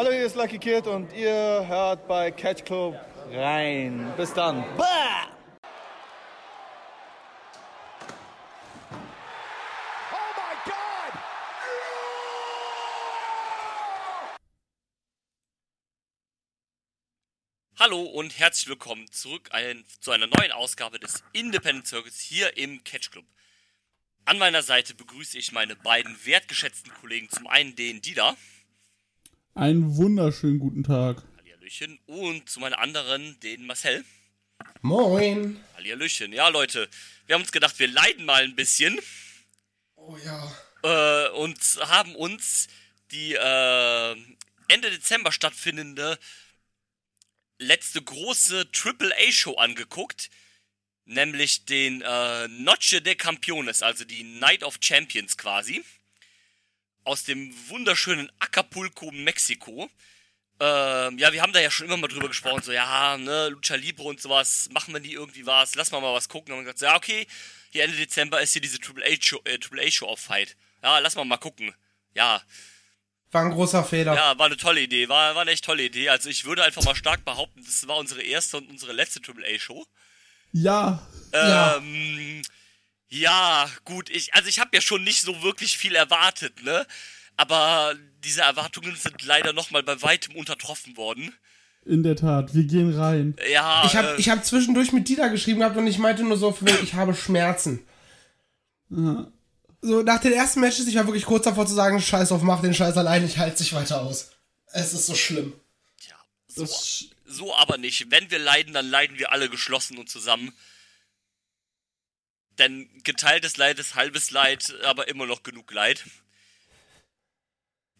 Hallo, hier ist Lucky Kid und ihr hört bei Catch Club rein. Bis dann. Bah! Hallo und herzlich willkommen zurück ein, zu einer neuen Ausgabe des Independent Circuits hier im Catch Club. An meiner Seite begrüße ich meine beiden wertgeschätzten Kollegen. Zum einen den Dida. Einen wunderschönen guten Tag. Hallihallöchen. Und zu meiner anderen den Marcel. Moin. Hallihallöchen. Ja, Leute, wir haben uns gedacht, wir leiden mal ein bisschen. Oh ja. Äh, und haben uns die äh, Ende Dezember stattfindende letzte große AAA-Show angeguckt, nämlich den äh, Noche de Campeones, also die Night of Champions quasi, aus dem wunderschönen Acapulco, Mexiko. Ähm, ja, wir haben da ja schon immer mal drüber gesprochen, so, ja, ne, Lucha Libre und sowas, machen wir nie irgendwie was, lass mal mal was gucken. Und haben gesagt, ja, okay, hier Ende Dezember ist hier diese äh, AAA -Show auf Fight. Ja, lass mal mal gucken. Ja, war ein großer Fehler. Ja, war eine tolle Idee. War, war eine echt tolle Idee. Also ich würde einfach mal stark behaupten, das war unsere erste und unsere letzte AAA-Show. Ja. Ähm, ja. Ja, gut. Ich, also ich habe ja schon nicht so wirklich viel erwartet, ne? Aber diese Erwartungen sind leider nochmal bei weitem untertroffen worden. In der Tat, wir gehen rein. Ja. Ich habe äh, hab zwischendurch mit Dieter geschrieben gehabt und ich meinte nur so, ich habe Schmerzen. Ja so nach den ersten Matches, ich war wirklich kurz davor zu sagen, scheiß auf, mach den Scheiß allein, ich halte sich weiter aus. Es ist so schlimm. Tja, so, so aber nicht. Wenn wir leiden, dann leiden wir alle geschlossen und zusammen. Denn geteiltes Leid ist halbes Leid, aber immer noch genug Leid.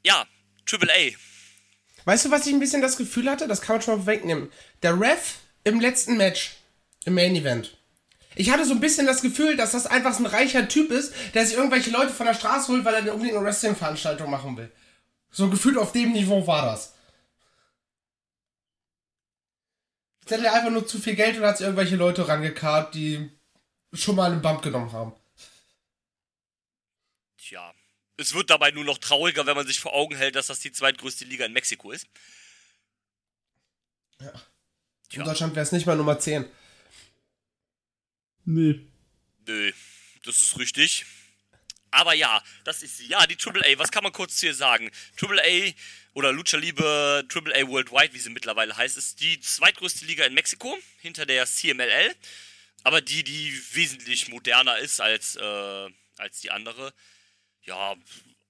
Ja, Triple A. Weißt du, was ich ein bisschen das Gefühl hatte? Das kann man schon mal wegnehmen. Der Ref im letzten Match, im Main Event, ich hatte so ein bisschen das Gefühl, dass das einfach ein reicher Typ ist, der sich irgendwelche Leute von der Straße holt, weil er unbedingt eine Wrestling-Veranstaltung machen will. So gefühlt auf dem Niveau war das. Jetzt hätte er einfach nur zu viel Geld und hat sich irgendwelche Leute rangekarrt, die schon mal einen Bump genommen haben. Tja. Es wird dabei nur noch trauriger, wenn man sich vor Augen hält, dass das die zweitgrößte Liga in Mexiko ist. Ja. In Deutschland wäre es nicht mal Nummer 10. Nee. Nö, das ist richtig. Aber ja, das ist sie. Ja, die AAA, was kann man kurz zu ihr sagen? AAA oder Lucha Libre AAA Worldwide, wie sie mittlerweile heißt, ist die zweitgrößte Liga in Mexiko, hinter der CMLL. Aber die, die wesentlich moderner ist als, äh, als die andere. Ja,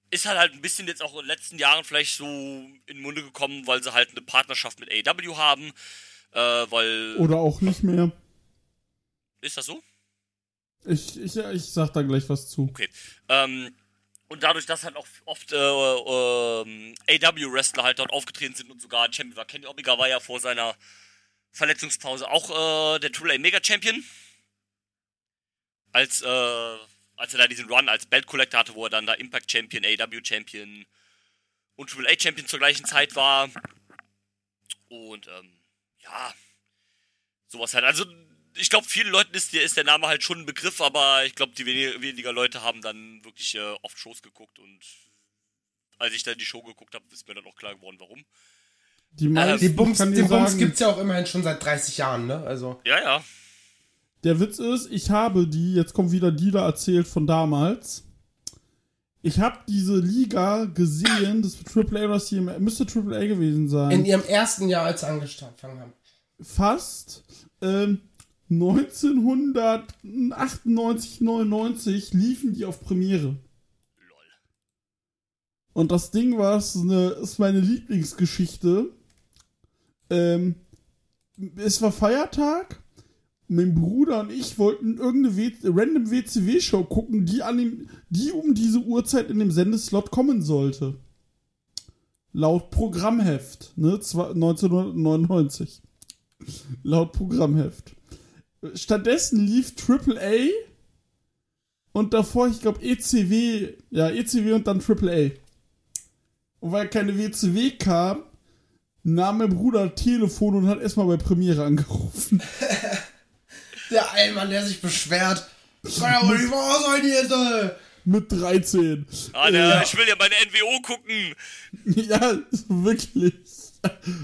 ist halt halt ein bisschen jetzt auch in den letzten Jahren vielleicht so in den Munde gekommen, weil sie halt eine Partnerschaft mit AW haben. Äh, weil. Oder auch nicht mehr. Ist das so? Ich, ich, ich sag da gleich was zu. Okay. Ähm, und dadurch, dass halt auch oft äh, äh, AW-Wrestler halt dort aufgetreten sind und sogar Champion war. Kenny Omega war ja vor seiner Verletzungspause auch äh, der Triple A Mega Champion. Als, äh, als er da diesen Run als Belt Collector hatte, wo er dann da Impact Champion, AW Champion und Triple A Champion zur gleichen Zeit war. Und ähm, ja, sowas halt. Also ich glaube, vielen Leuten ist, ist, der Name halt schon ein Begriff, aber ich glaube, die weniger, weniger, Leute haben dann wirklich äh, oft Shows geguckt und als ich dann die Show geguckt habe, ist mir dann auch klar geworden, warum. Die, äh, die Bums, den Bums gibt es ja auch immerhin schon seit 30 Jahren, ne? Also. Ja, ja. Der Witz ist, ich habe die, jetzt kommt wieder die da erzählt von damals. Ich habe diese Liga gesehen, das AAA oder CMA, müsste AAA gewesen sein. In ihrem ersten Jahr, als sie angefangen haben. Fast. Ähm, 1998, 99 liefen die auf Premiere. Lol. Und das Ding war, es ist meine Lieblingsgeschichte. Ähm, es war Feiertag. Mein Bruder und ich wollten irgendeine w random WCW-Show gucken, die, an dem, die um diese Uhrzeit in dem Sendeslot kommen sollte. Laut Programmheft, ne? 1999. Laut Programmheft. Stattdessen lief AAA und davor, ich glaube, ECW, ja, ECW und dann AAA. Und weil keine WCW kam, nahm mein Bruder Telefon und hat erstmal bei Premiere angerufen. der Allmann, der sich beschwert. Das kann ja wohl nicht wahr sein jetzt, mit 13. Alter, Äh, ich will ja meine NWO gucken. Ja, wirklich.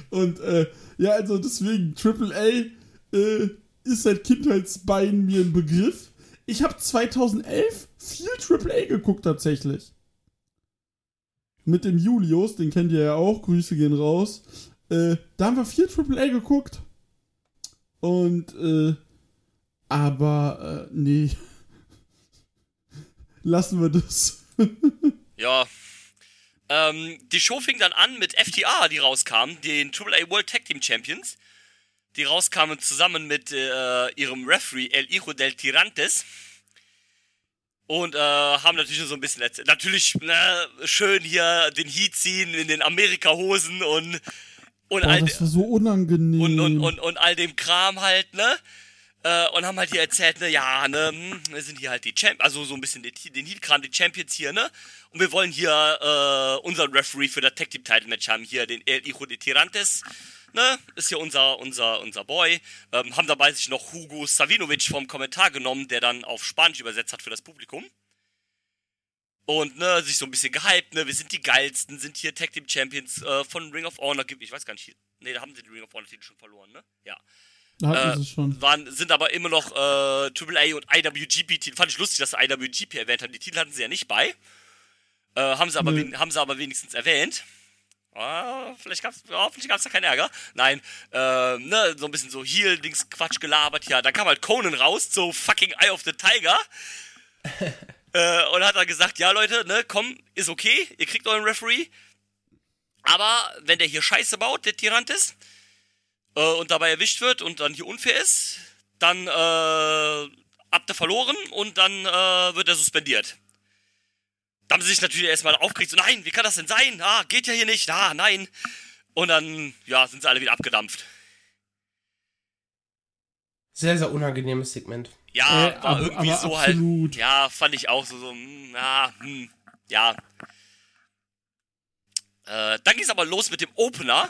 Und äh, ja, also deswegen, AAA äh, ist seit Kindheitsbeinen mir ein Begriff. Ich habe 2011 viel AAA geguckt tatsächlich. Mit dem Julius, den kennt ihr ja auch, Grüße gehen raus. Äh, da haben wir viel AAA geguckt. Und, äh, aber, äh, nee. Lassen wir das. Ja. Ähm, die Show fing dann an mit FTA, die rauskamen, den AAA World Tag Team Champions. Die rauskamen zusammen mit äh, ihrem Referee El Hijo del Tirantes. Und äh, haben natürlich so ein bisschen erzählt. Natürlich ne, schön hier den Heat ziehen in den Amerika-Hosen und, und, Boah, all, das war so unangenehm. und, und, und, und all dem Kram halt, ne? Äh, und haben halt hier erzählt, ne, ja, ne, hm, wir sind hier halt die Champions, also so ein bisschen den, den Heat-Kram, die Champions hier, ne? Und wir wollen hier äh, unseren Referee für das Tag Team Title Match haben, hier den El Hijo de Tirantes, ne? Ist hier unser, unser, unser Boy. Ähm, haben dabei sich noch Hugo Savinovic vom Kommentar genommen, der dann auf Spanisch übersetzt hat für das Publikum. Und, ne, sich so ein bisschen gehypt, ne, wir sind die geilsten, sind hier Tag Team Champions äh, von Ring of Honor, ich weiß gar nicht, ne, da haben sie den Ring of Honor Titel schon verloren, ne? Ja Hatten äh, schon. waren, sind aber immer noch äh, AAA und IWGP-Titel. Fand ich lustig, dass sie IWGP erwähnt haben. Die Titel hatten sie ja nicht bei. Äh, haben, sie aber haben sie aber wenigstens erwähnt. Ah, vielleicht gab's, hoffentlich gab's da keinen Ärger. Nein, äh, ne, so ein bisschen so Heal-Dings Quatsch gelabert. Ja, dann kam halt Conan raus, so fucking Eye of the Tiger. äh, und hat dann gesagt, ja Leute, ne, komm, ist okay, ihr kriegt euren Referee. Aber wenn der hier Scheiße baut, der Tirantes, äh, und dabei erwischt wird und dann hier unfair ist, dann äh, habt ihr verloren und dann äh, wird er suspendiert. Da haben sie sich natürlich erstmal aufgeregt, so nein, wie kann das denn sein? Ah, geht ja hier nicht, ah, nein. Und dann, ja, sind sie alle wieder abgedampft. Sehr, sehr unangenehmes Segment. Ja, Äh, war aber- irgendwie aber so absolut. halt. Ja, fand ich auch so, so, hm, ja, hm, ja. Äh, dann ging's aber los mit dem Opener.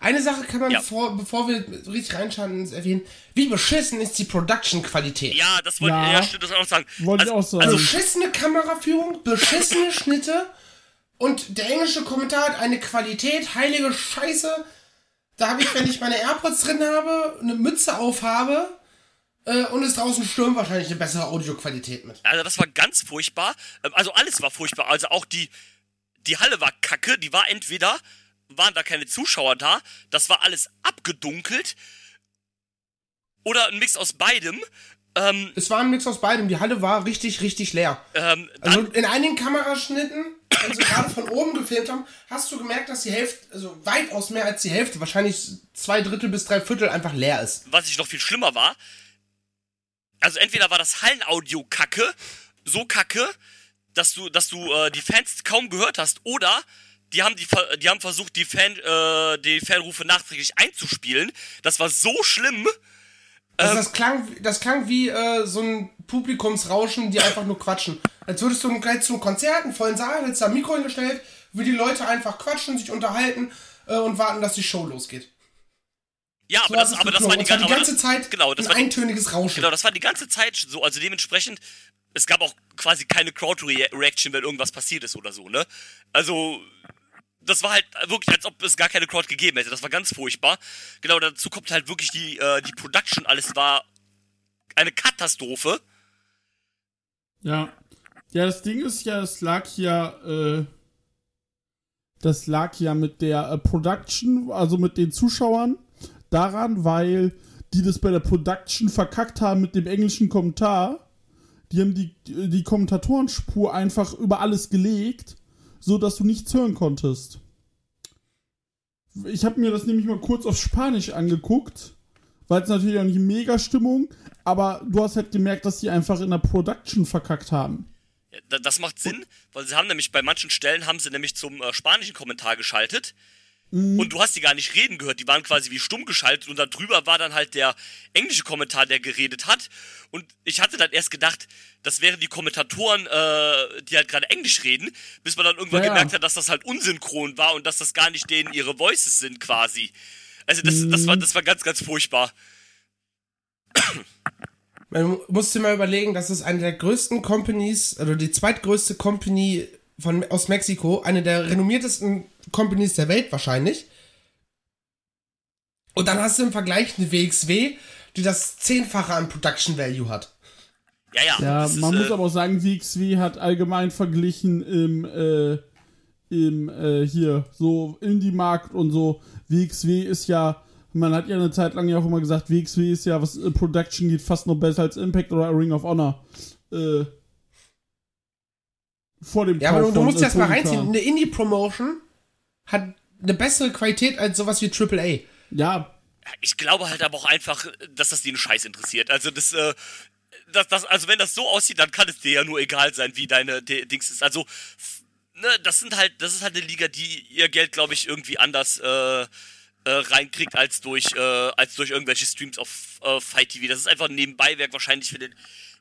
Eine Sache kann man, Ja. vor, bevor wir richtig reinschauen, erwähnen. Wie beschissen ist die Production-Qualität? Ja, das wollte Ja. ja, stimmt, das wollte ich auch sagen. Wollte ich auch sagen. Also, Beschissene Kameraführung, beschissene Schnitte und der englische Kommentar hat eine Qualität, heilige Scheiße. Da habe ich, wenn ich meine AirPods drin habe, eine Mütze aufhabe äh, und es draußen stürmt, wahrscheinlich eine bessere Audioqualität mit. Also das war ganz furchtbar. Ähm, Also alles war furchtbar. Also auch die, die Halle war kacke. Die war entweder, waren da keine Zuschauer da, das war alles abgedunkelt. Oder ein Mix aus beidem. Ähm, Es war ein Mix aus beidem. Die Halle war richtig, richtig leer. ähm, Also in einigen Kameraschnitten, wenn sie gerade von oben gefilmt haben, hast du gemerkt, dass die Hälfte, also weitaus mehr als die Hälfte, wahrscheinlich zwei Drittel bis drei Viertel einfach leer ist. was ich noch viel schlimmer war, also entweder war das Hallenaudio kacke, so kacke, dass du, dass du äh, die Fans kaum gehört hast, oder die haben, die, die haben versucht, die, Fan, äh, die Fanrufe nachträglich einzuspielen. Das war so schlimm. Also das klang, das klang wie äh, so ein Publikumsrauschen, die einfach nur quatschen. Als würdest du gleich zum Konzert, einen vollen Saal, hättest da ein Mikro hingestellt, wie die Leute einfach quatschen, sich unterhalten äh, und warten, dass die Show losgeht. Ja, So aber das, aber das war die, Und zwar gan- die ganze das, Zeit Genau, das ein war die, eintöniges Rauschen. genau, das war die ganze Zeit so. Also dementsprechend, es gab auch quasi keine Crowd-Reaction, wenn irgendwas passiert ist oder so, ne? Also, das war halt wirklich, als ob es gar keine Crowd gegeben hätte. Das war ganz furchtbar. Genau, dazu kommt halt wirklich die, äh, die Production. Alles war eine Katastrophe. Ja. Ja, das Ding ist ja, es lag ja, äh, das lag ja mit der äh, Production, also mit den Zuschauern, daran, weil die das bei der Production verkackt haben mit dem englischen Kommentar. Die haben die, die Kommentatorenspur einfach über alles gelegt, so dass du nichts hören konntest. Ich habe mir das nämlich mal kurz auf Spanisch angeguckt, weil es natürlich auch nicht mega Stimmung, aber du hast halt gemerkt, dass die einfach in der Production verkackt haben. Ja, da- Das macht Sinn, weil sie haben nämlich bei manchen Stellen haben sie nämlich zum äh, spanischen Kommentar geschaltet. Und du hast die gar nicht reden gehört, die waren quasi wie stumm geschaltet und da drüber war dann halt der englische Kommentar, der geredet hat. Und ich hatte dann erst gedacht, das wären die Kommentatoren, äh, die halt gerade Englisch reden, bis man dann irgendwann Ja, gemerkt hat, dass das halt unsynchron war und dass das gar nicht denen ihre Voices sind quasi. Also das, das, war, das war ganz, ganz furchtbar. Man musste mal überlegen, das ist eine der größten Companies, also die zweitgrößte Company von, aus Mexiko, eine der renommiertesten Companies der Welt wahrscheinlich. Und dann hast du im Vergleich eine WXW, die das Zehnfache an Production Value hat. Ja, ja. Ja, man ist, muss äh, aber auch sagen, WXW hat allgemein verglichen im, äh, im, äh, hier, so Indie-Markt und so. WXW ist ja, man hat ja eine Zeit lang ja auch immer gesagt, WXW ist ja, was äh, Production geht, fast noch besser als Impact oder Ring of Honor. Äh, vor dem Ja, aber du, du musst äh, das mal Tony reinziehen. Eine Indie-Promotion hat eine bessere Qualität als sowas wie AAA. Ja, ich glaube halt aber auch einfach, dass das den Scheiß interessiert. Also das, äh, das, das, also wenn das so aussieht, dann kann es dir ja nur egal sein, wie deine D Dings ist. Also, ne, das sind halt, das ist halt eine Liga, die ihr Geld, glaube ich, irgendwie anders äh, äh, reinkriegt als durch, äh, als durch irgendwelche Streams auf äh, Fight TV. Das ist einfach ein Nebenbeiwerk wahrscheinlich für den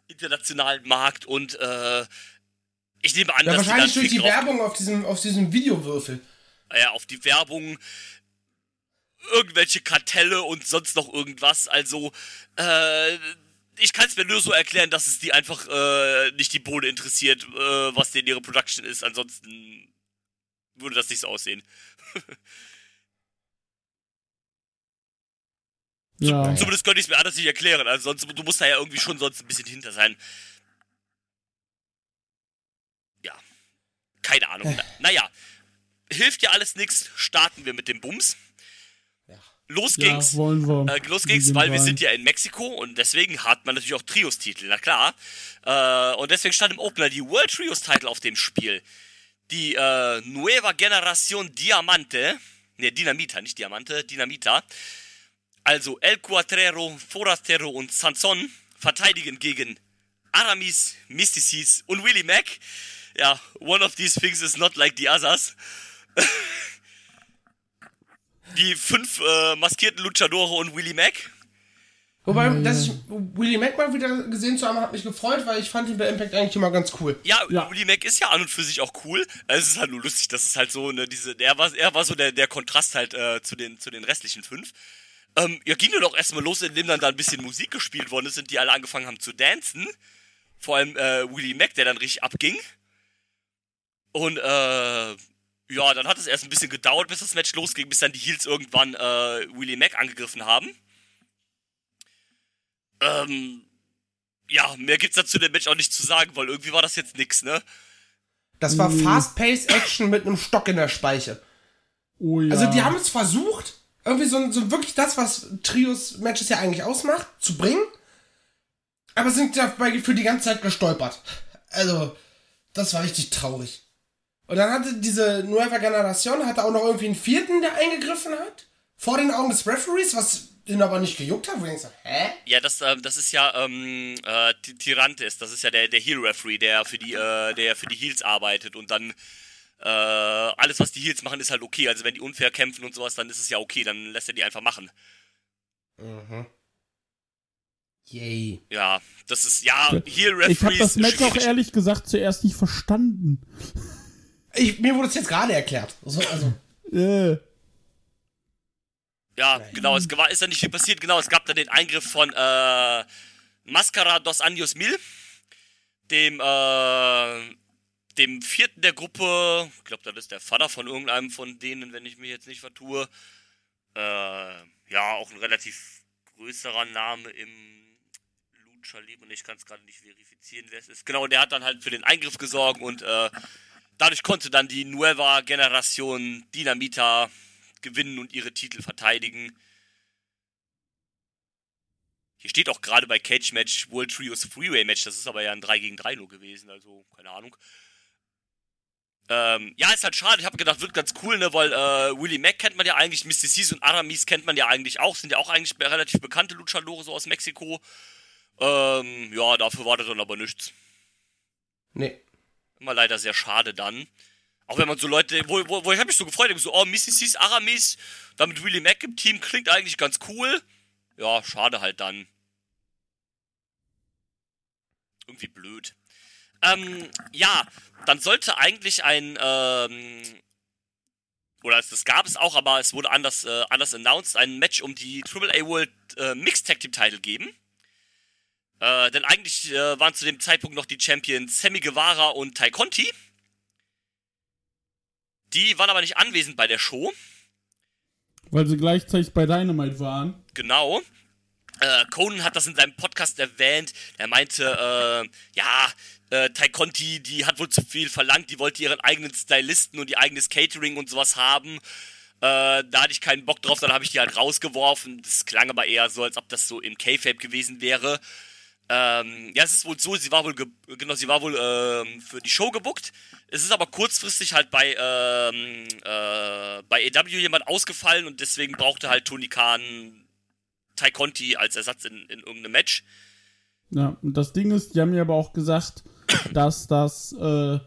internationalen Markt und äh, ich nehme an, Ja, dass die wahrscheinlich dann durch die Werbung auf diesem, auf diesem Videowürfel. Ja, auf die Werbung, irgendwelche Kartelle und sonst noch irgendwas. Also, äh, ich kann es mir nur so erklären, dass es die einfach äh, nicht die Bohne interessiert, äh, was denn ihre Production ist. Ansonsten würde das nicht so aussehen. ja. Zumindest könnte ich es mir anders nicht erklären. Also sonst, du musst da ja irgendwie schon sonst ein bisschen hinter sein. Ja. Keine Ahnung. Na, naja. Hilft ja alles nichts. Starten wir mit dem Bums. Los Ja, ging's. wollen wir. Äh, los Wir ging's, weil wir rein. sind ja in Mexiko und deswegen hat man natürlich auch Trios-Titel, na klar. Äh, und deswegen stand im Opener die World Trios-Titel auf dem Spiel. Die äh, Nueva Generación Diamante, ne, Dinamita, nicht Diamante, Dinamita. Also El Cuatrero, Forastero und Sanson verteidigen gegen Aramis, Mysticis und Willie Mac. Ja, one of these things is not like the others. die fünf äh, maskierten Luchadore und Willie Mac. Wobei, dass ich Willie Mac mal wieder gesehen zu haben, hat mich gefreut, weil ich fand ihn bei Impact eigentlich immer ganz cool. Ja, Ja. Willie Mac ist ja an und für sich auch cool. Es ist halt nur lustig, dass es halt so, ne, diese, er war, er war so der, der Kontrast halt äh, zu, den, zu den restlichen fünf. Ähm, ja, ging ja doch erstmal los, indem dann da ein bisschen Musik gespielt worden ist und die alle angefangen haben zu dancen. Vor allem äh, Willie Mac, der dann richtig abging. Und äh, ja, dann hat es erst ein bisschen gedauert, bis das Match losging, bis dann die Heels irgendwann äh, Willie Mac angegriffen haben. Ähm, ja, mehr gibt's dazu dem Match auch nicht zu sagen, weil irgendwie war das jetzt nix, ne? Das war Mhm. Fast-Paced Action mit einem Stock in der Speiche. Oh ja. Also die haben es versucht, irgendwie so, so wirklich das, was Trios-Matches ja eigentlich ausmacht, zu bringen. Aber sind dabei für die ganze Zeit gestolpert. Also, das war richtig traurig. Und dann hatte diese Nueva Generación hatte auch noch irgendwie einen vierten, der eingegriffen hat. Vor den Augen des Referees, was den aber nicht gejuckt hat. Wo ich so, hä? Ja, das, ähm, das ist ja ähm, äh, Ti- Tirantes, das ist ja der, der Heel-Referee, der für die, äh, der für die Heels arbeitet und dann äh, alles, was die Heels machen, ist halt okay. Also wenn die unfair kämpfen und sowas, dann ist es ja okay, dann lässt er die einfach machen. Yay. Ja, das ist, ja, ich habe Heel-Referees. das Match auch ehrlich gesagt zuerst nicht verstanden. Ich, mir wurde es jetzt gerade erklärt. So, also, Äh, Ja, genau, es war, ist da nicht viel passiert. Genau, es gab dann den Eingriff von äh, Mascara dos Años Mil, dem, äh, dem vierten der Gruppe. Ich glaube, das ist der Vater von irgendeinem von denen, wenn ich mich jetzt nicht vertue. Äh, ja, auch ein relativ größerer Name im Lucha-Leben und ich kann es gerade nicht verifizieren, wer es ist. Genau, der hat dann halt für den Eingriff gesorgt und äh, dadurch konnte dann die Nueva Generation Dinamita gewinnen und ihre Titel verteidigen. Hier steht auch gerade bei Cage Match World Trios Freeway Match, das ist aber ja ein 3 gegen 3 nur gewesen, also keine Ahnung. Ähm, ja, ist halt schade, ich habe gedacht, wird ganz cool, ne, weil äh, Willie Mack kennt man ja eigentlich, Mr. C's und Aramis kennt man ja eigentlich auch, sind ja auch eigentlich relativ bekannte Luchadore so aus Mexiko. Ähm, ja, dafür war das dann aber nichts. nee. Immer leider sehr schade dann. Auch wenn man so Leute, wo, wo, wo ich habe mich so gefreut, so, oh, Missy C's Aramis, damit Willie Mack im Team klingt eigentlich ganz cool. Ja, schade halt dann. Irgendwie blöd. Ähm, ja, dann sollte eigentlich ein, ähm, oder das gab es auch, aber es wurde anders, äh, anders announced, ein Match um die AAA World äh, Mixed Tag Team Title geben. Äh, denn eigentlich äh, waren zu dem Zeitpunkt noch die Champions Sammy Guevara und Tai Conti. Die waren aber nicht anwesend bei der Show. Weil sie gleichzeitig bei Dynamite waren. Genau. Äh, Conan hat das in seinem Podcast erwähnt. Er meinte, äh, ja, äh, Tai Conti, die hat wohl zu viel verlangt. Die wollte ihren eigenen Stylisten und ihr eigenes Catering und sowas haben. Äh, da hatte ich keinen Bock drauf, dann habe ich die halt rausgeworfen. Das klang aber eher so, als ob das so im K-Fape gewesen wäre. Ähm, ja, es ist wohl so, sie war wohl, genau, sie war wohl ähm, für die Show gebuckt. Es ist aber kurzfristig halt bei, ähm, äh, bei AW jemand ausgefallen und deswegen brauchte halt Tony Khan Tai Conti als Ersatz in, in irgendeinem Match. Ja, und das Ding ist, die haben mir aber auch gesagt, dass das äh,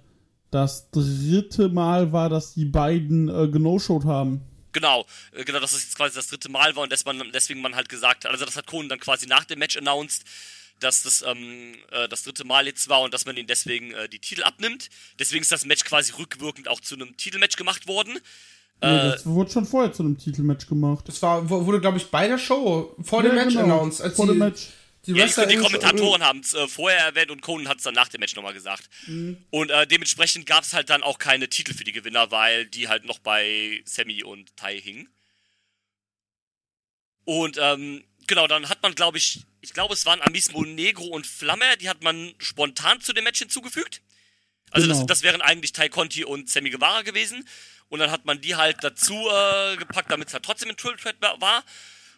das dritte Mal war, dass die beiden äh, genoshowt haben. Genau, äh, genau, dass das jetzt quasi das dritte Mal war und dass man, deswegen man halt gesagt hat, also das hat Conan dann quasi nach dem Match announced, dass das ähm, äh, das dritte Mal jetzt war und dass man ihn deswegen äh, die Titel abnimmt. Deswegen ist das Match quasi rückwirkend auch zu einem Titelmatch gemacht worden. Nee, das wurde schon vorher zu einem Titelmatch gemacht. Das war, wurde, glaube ich, bei der Show vor dem Ja, Match genau, announced. Als vor die, dem Match. Die, Ja, die, die Kommentatoren haben es äh, vorher erwähnt und Conan hat es dann nach dem Match nochmal gesagt. Und äh, dementsprechend gab es halt dann auch keine Titel für die Gewinner, weil die halt noch bei Sammy und Tai hingen. Und ähm, genau, dann hat man, glaube ich, ich glaube, es waren Amismo Negro und Flamme, die hat man spontan zu dem Match hinzugefügt. Also Genau. das, das wären eigentlich Tai Conti und Sammy Guevara gewesen. Und dann hat man die halt dazu äh, gepackt, damit es halt trotzdem ein Triple Threat wa- war.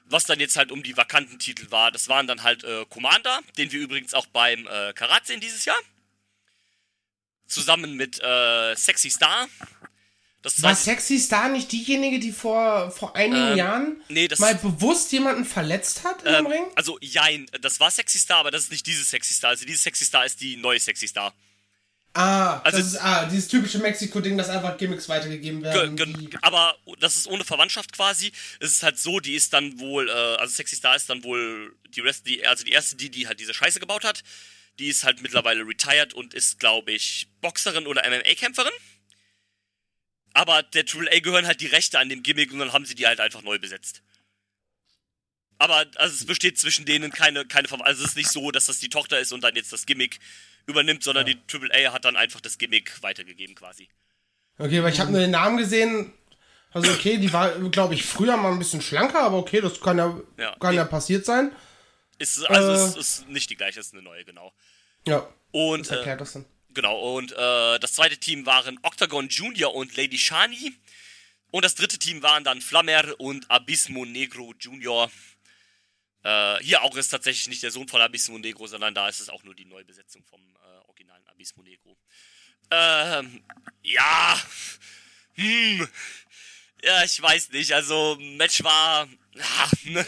Was dann jetzt halt um die vakanten Titel war. Das waren dann halt äh, Commander, den wir übrigens auch beim äh, Karat sehen dieses Jahr. Zusammen mit äh, Sexy Star. Das War Sexy Star nicht diejenige, die vor, vor einigen Ähm, Jahren nee, mal bewusst jemanden verletzt hat im ähm, Ring? also jein, das war Sexy Star, aber das ist nicht diese Sexy Star. Also diese Sexy Star ist die neue Sexy Star. Ah, also- das ist ah, dieses typische Mexiko-Ding, dass einfach Gimmicks weitergegeben Ge werden. aber das ist ohne Verwandtschaft quasi. Es ist halt so, die ist dann wohl, äh, also Sexy Star ist dann wohl die Rest, die, also die erste, die, die halt diese Scheiße gebaut hat. Die ist halt mittlerweile retired und ist, glaube ich, Boxerin oder MMA-Kämpferin. Aber der AAA gehören halt die Rechte an dem Gimmick und dann haben sie die halt einfach neu besetzt. Aber also es besteht zwischen denen keine, keine Ver Also es ist nicht so, dass das die Tochter ist und dann jetzt das Gimmick übernimmt, sondern die AAA hat dann einfach das Gimmick weitergegeben quasi. Okay, weil ich habe nur den Namen gesehen. Also okay, die war, glaube ich, früher mal ein bisschen schlanker, aber okay, das kann ja, Ja, kann nee. ja passiert sein. Ist, also Äh. es ist nicht die gleiche, es ist eine neue, genau. Ja, Und das erklärt äh, das dann. Genau, und äh, das zweite Team waren Octagon Junior und Lady Shani. Und das dritte Team waren dann Flammer und Abismo Negro Junior. Äh, hier auch ist tatsächlich nicht der Sohn von Abismo Negro, sondern da ist es auch nur die Neubesetzung vom äh, originalen Abismo Negro. Ähm, ja. Hm. Ja, ich weiß nicht. Also, Match war. Ah, ne?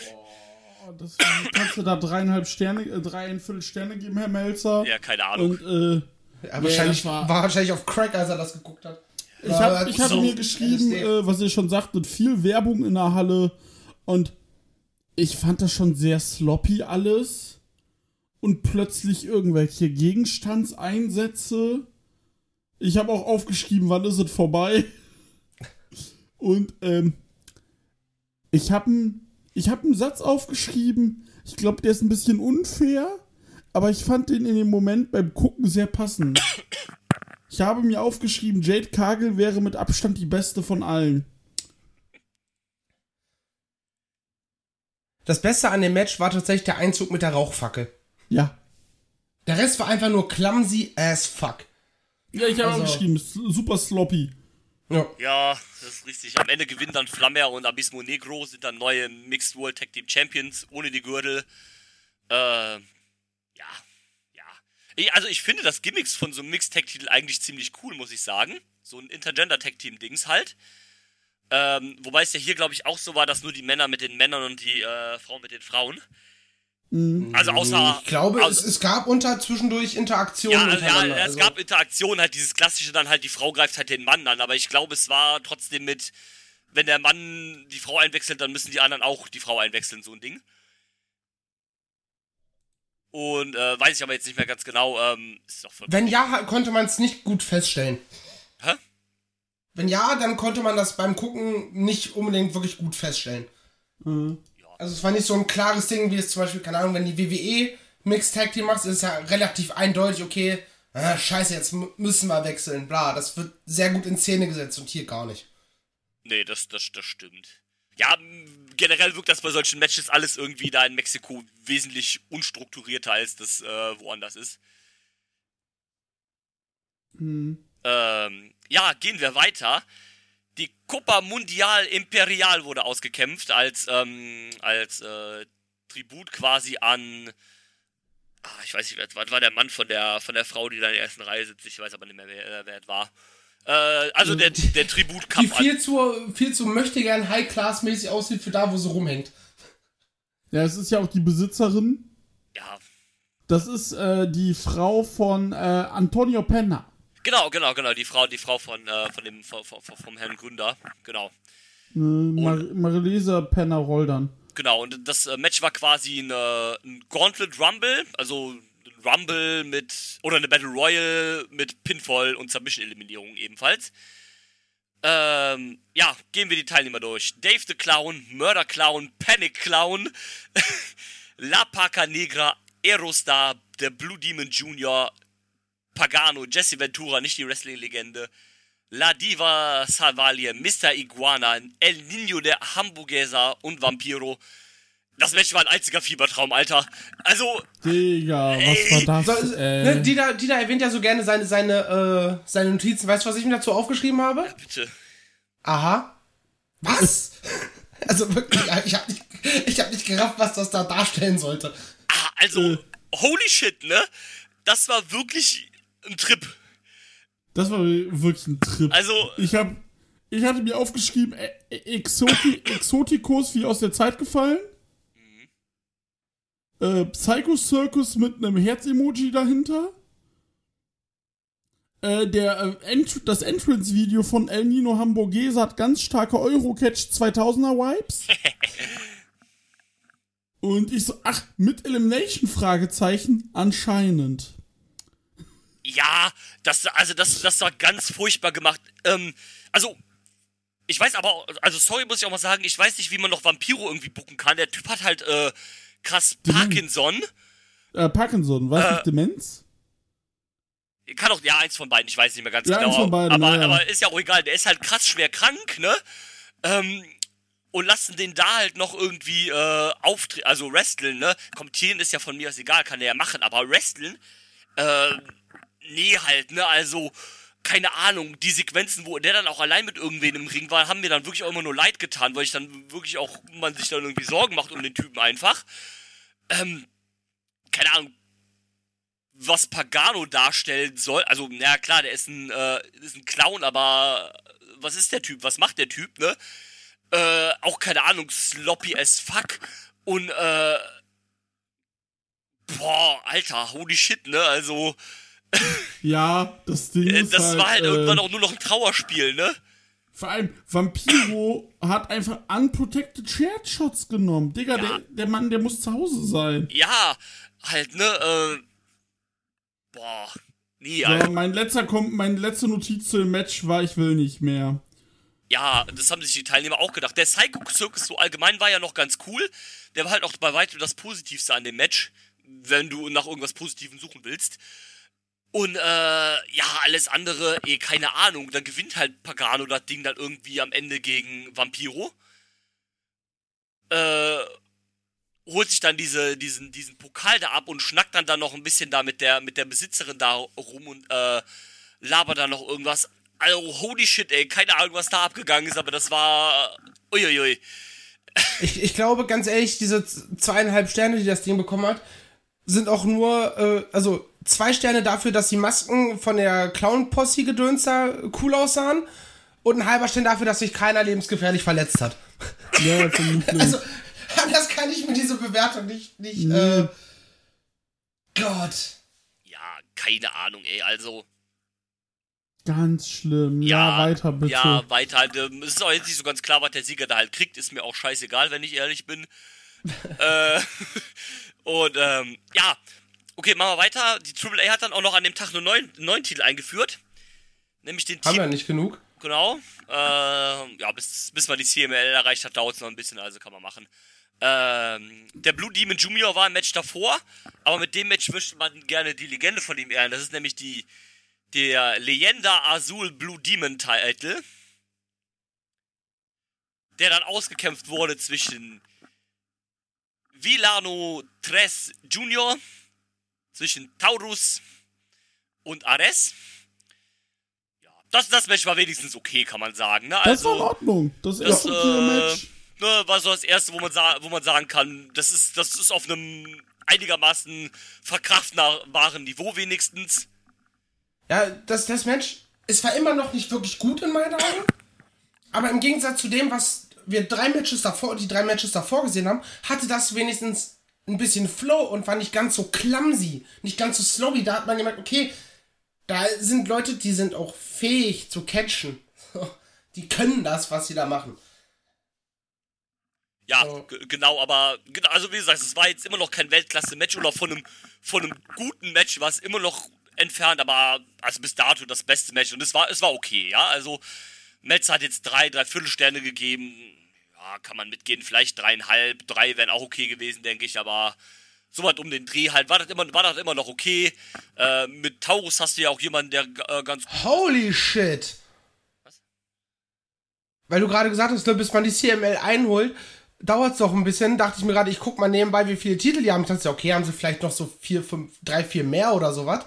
Oh, das, kannst du da dreieinhalb Sterne, äh, dreieinviertel Sterne geben, Herr Melzer? Ja, keine Ahnung. Und äh, Ja, wahrscheinlich, das war, war- wahrscheinlich auf Crack, als er das geguckt hat. ich habe hab so- mir geschrieben, äh, was ihr schon sagt, mit viel Werbung in der Halle. Und ich fand das schon sehr sloppy alles. Und plötzlich irgendwelche Gegenstandseinsätze. Ich habe auch aufgeschrieben, wann ist es vorbei. Und ähm, ich habe einen hab einen Satz aufgeschrieben. Ich glaube, der ist ein bisschen unfair, aber ich fand den in dem Moment beim Gucken sehr passend. Ich habe mir aufgeschrieben, Jade Cargill wäre mit Abstand die beste von allen. Das Beste an dem Match war tatsächlich der Einzug mit der Rauchfackel. Ja. Der Rest war einfach nur clumsy as fuck. Ja, ich habe Also- geschrieben, super sloppy. Ja. Ja, das ist richtig. Am Ende gewinnen dann Flammer und Abismo Negro, sind dann neue Mixed World Tag Team Champions ohne die Gürtel. Äh, ja, ja. Ich, also ich finde das Gimmicks von so einem Mixed Tag Titel eigentlich ziemlich cool, muss ich sagen. So ein Intergender Tag Team Dings halt. Ähm, wobei es ja hier, glaube ich, auch so war, dass nur die Männer mit den Männern und die äh, Frauen mit den Frauen. Also außer. Ich glaube, außer, es, es gab unter zwischendurch Interaktionen ja, also, ja, es also, gab Interaktionen, halt dieses klassische dann halt, die Frau greift halt den Mann an, aber ich glaube, es war trotzdem mit, wenn der Mann die Frau einwechselt, dann müssen die anderen auch die Frau einwechseln, so ein Ding. Und äh, weiß ich aber jetzt nicht mehr ganz genau, ähm, ist doch voll. Wenn ja, konnte man es nicht gut feststellen. Hä? Wenn ja, dann konnte man das beim Gucken nicht unbedingt wirklich gut feststellen. Äh, Also es war nicht so ein klares Ding, wie es zum Beispiel, keine Ahnung, wenn die WWE Mixed Tag Team machst, ist es ja relativ eindeutig, okay, ah, scheiße, jetzt müssen wir wechseln, bla. Das wird sehr gut in Szene gesetzt und hier gar nicht. Nee, das, das, das stimmt. Ja, generell wirkt das bei solchen Matches alles irgendwie da in Mexiko wesentlich unstrukturierter, als das äh, woanders ist. Hm. Ähm, ja, gehen wir weiter. Die Copa Mundial Imperial wurde ausgekämpft als, ähm, als äh, Tribut quasi an. Ah, ich weiß nicht, wer was war der Mann von der, von der Frau, die da in der ersten Reihe sitzt. Ich weiß aber nicht mehr, wer, wer es war. Äh, also der, der Die Tributkampf an. viel zu, viel zu möchte gern High-Class-mäßig aussieht für da, wo sie rumhängt. Ja, es ist ja auch die Besitzerin. Ja, Das ist äh, die Frau von äh, Antonio Penna. genau, genau, genau. Die Frau, die Frau von, äh, von dem, von, von, vom Herrn Gründer. Genau. Äh, Mar Marilisa Penna Roldan. Genau, und das äh, Match war quasi ein, äh, ein Gauntlet Rumble, also Rumble mit, oder eine Battle Royale mit Pinfall und Submission-Eliminierung ebenfalls. Ähm, ja, gehen wir die Teilnehmer durch. Dave the Clown, Murder Clown, Panic Clown, La Paca Negra, Aerostar, der Blue Demon Jr., Pagano, Jesse Ventura, nicht die Wrestling-Legende, La Diva Salvalia, Mr. Iguana, El Nino der Hamburgeser und Vampiro. Das Match war ein einziger Fiebertraum, Alter. Also, Digga, was war das? So, äh, ne, Dieter, Dieter erwähnt ja so gerne seine, seine, äh, seine Notizen. Weißt du, was ich mir dazu aufgeschrieben habe? bitte. Aha. Was? also wirklich, ich habe nicht, ich hab nicht gerafft, was das da darstellen sollte. Ah, also, holy shit, ne? Das war wirklich ein Trip. das war wirklich ein Trip. Also, Ich hab, ich hatte mir aufgeschrieben, äh, äh, Exoti Exotikos wie aus der Zeit gefallen. Äh, Psycho Circus mit einem Herz-Emoji dahinter. Äh, der, äh, Ent das Entrance-Video von El Nino Hamburguesa hat ganz starke Eurocatch 2000er Vibes. Und ich so, ach, mit Elimination? Fragezeichen, anscheinend. ja, das, also das, das war ganz furchtbar gemacht. Ähm, also, ich weiß aber, also sorry, muss ich auch mal sagen, ich weiß nicht, wie man noch Vampiro irgendwie bucken kann. Der Typ hat halt, äh, krass Parkinson. Äh, Parkinson, was Äh, nicht Demenz? Kann auch, ja, eins von beiden, ich weiß nicht mehr ganz Ja, genau. eins von beiden, aber, ja. aber ist ja auch egal, der ist halt krass schwer krank, ne? Ähm, und lassen den da halt noch irgendwie äh, auftreten, also wresteln, ne? Kommentieren ist ja von mir aus egal, kann der ja machen, aber wresteln, äh, nee halt, ne? Also, keine Ahnung, die Sequenzen, wo der dann auch allein mit irgendwen im Ring war, haben mir dann wirklich auch immer nur leid getan, weil ich dann wirklich auch, man sich dann irgendwie Sorgen macht um den Typen einfach. Ähm, keine Ahnung, was Pagano darstellen soll. Also, na klar, der ist ein, äh, ist ein Clown, aber was ist der Typ? Was macht der Typ, ne? Äh, auch keine Ahnung, sloppy as fuck. Und, äh, boah, Alter, holy shit, ne? Also, Ja, das Ding äh, ist das halt, war halt äh, irgendwann auch nur noch ein Trauerspiel, ne? Vor allem, Vampiro hat einfach unprotected Shared Shots genommen. Digga, Ja. der, der Mann, der muss zu Hause sein. Ja, halt, ne? Äh, boah, nie, Alter. mein letzter kommt, meine letzte Notiz zu dem Match war, ich will nicht mehr. Ja, das haben sich die Teilnehmer auch gedacht. Der Psycho Circus so allgemein war ja noch ganz cool. Der war halt auch bei weitem das Positivste an dem Match, wenn du nach irgendwas Positivem suchen willst. Und äh, ja, alles andere, eh, keine Ahnung. Dann gewinnt halt Pagano das Ding dann irgendwie am Ende gegen Vampiro. Äh, holt sich dann diese, diesen, diesen Pokal da ab und schnackt dann da noch ein bisschen da mit der, mit der Besitzerin da rum und äh, labert da noch irgendwas. Also, holy shit, ey, keine Ahnung, was da abgegangen ist, aber das war. Uiuiui. Ich, ich glaube, ganz ehrlich, diese zweieinhalb Sterne, die das Ding bekommen hat, sind auch nur, äh, also zwei Sterne dafür, dass die Masken von der Clown-Posse-Gedöns da cool aussahen und ein halber Stern dafür, dass sich keiner lebensgefährlich verletzt hat. Ja, vermutlich. Also, anders kann ich mir diese Bewertung nicht, nicht, äh, Gott. Ja, keine Ahnung, ey, also. Ganz schlimm. Ja, weiter bitte. Ja, weiter halt. ähm, Es ist auch jetzt nicht so ganz klar, was der Sieger da halt kriegt. Ist mir auch scheißegal, wenn ich ehrlich bin. äh, und, ähm, ja. Okay, machen wir weiter. Die AAA hat dann auch noch an dem Tag einen neuen, neuen Titel eingeführt. Nämlich den Haben Team. wir nicht genug? Genau. Äh, ja, bis, bis man die CML erreicht hat, dauert es noch ein bisschen, also kann man machen. Ähm, der Blue Demon Junior war im Match davor, aber mit dem Match möchte man gerne die Legende von ihm ehren. Das ist nämlich die der Leyenda Azul Blue Demon Title, der dann ausgekämpft wurde zwischen Villano Tres Junior, zwischen Taurus und Ares. Ja, das, das Match war wenigstens okay, kann man sagen. Ne? Das war in Also, Ordnung. Das das erste äh, Match. ne, war so das erste, wo man, wo man sagen kann, das ist, das ist auf einem einigermaßen verkraftbaren Niveau wenigstens. Ja, das, das Match, es war immer noch nicht wirklich gut in meinen Augen. Aber im Gegensatz zu dem, was wir drei Matches davor, die drei Matches davor gesehen haben, hatte das wenigstens ein bisschen Flow und war nicht ganz so clumsy, nicht ganz so slowy. Da hat man gemerkt, okay, da sind Leute, die sind auch fähig zu catchen. Die können das, was sie da machen. Ja, g- genau, aber genau, also wie gesagt, es war jetzt immer noch kein Weltklasse-Match oder von einem, von einem guten Match war es immer noch entfernt, aber also bis dato das beste Match und es war, es war okay, ja. Also Metz hat jetzt drei, drei Viertelsterne gegeben. Ja, kann man mitgehen, vielleicht dreieinhalb, drei wären auch okay gewesen, denke ich, aber so weit um den Dreh halt, war das immer, war das immer noch okay. Äh, mit Taurus hast du ja auch jemanden, der äh, ganz Holy shit! Was? Weil du gerade gesagt hast, ne, bis man die CML einholt, dauert es doch ein bisschen. Dachte ich mir gerade, ich guck mal nebenbei, wie viele Titel die haben. Ich dachte, okay, haben sie vielleicht noch so vier, fünf, drei, vier mehr oder sowas.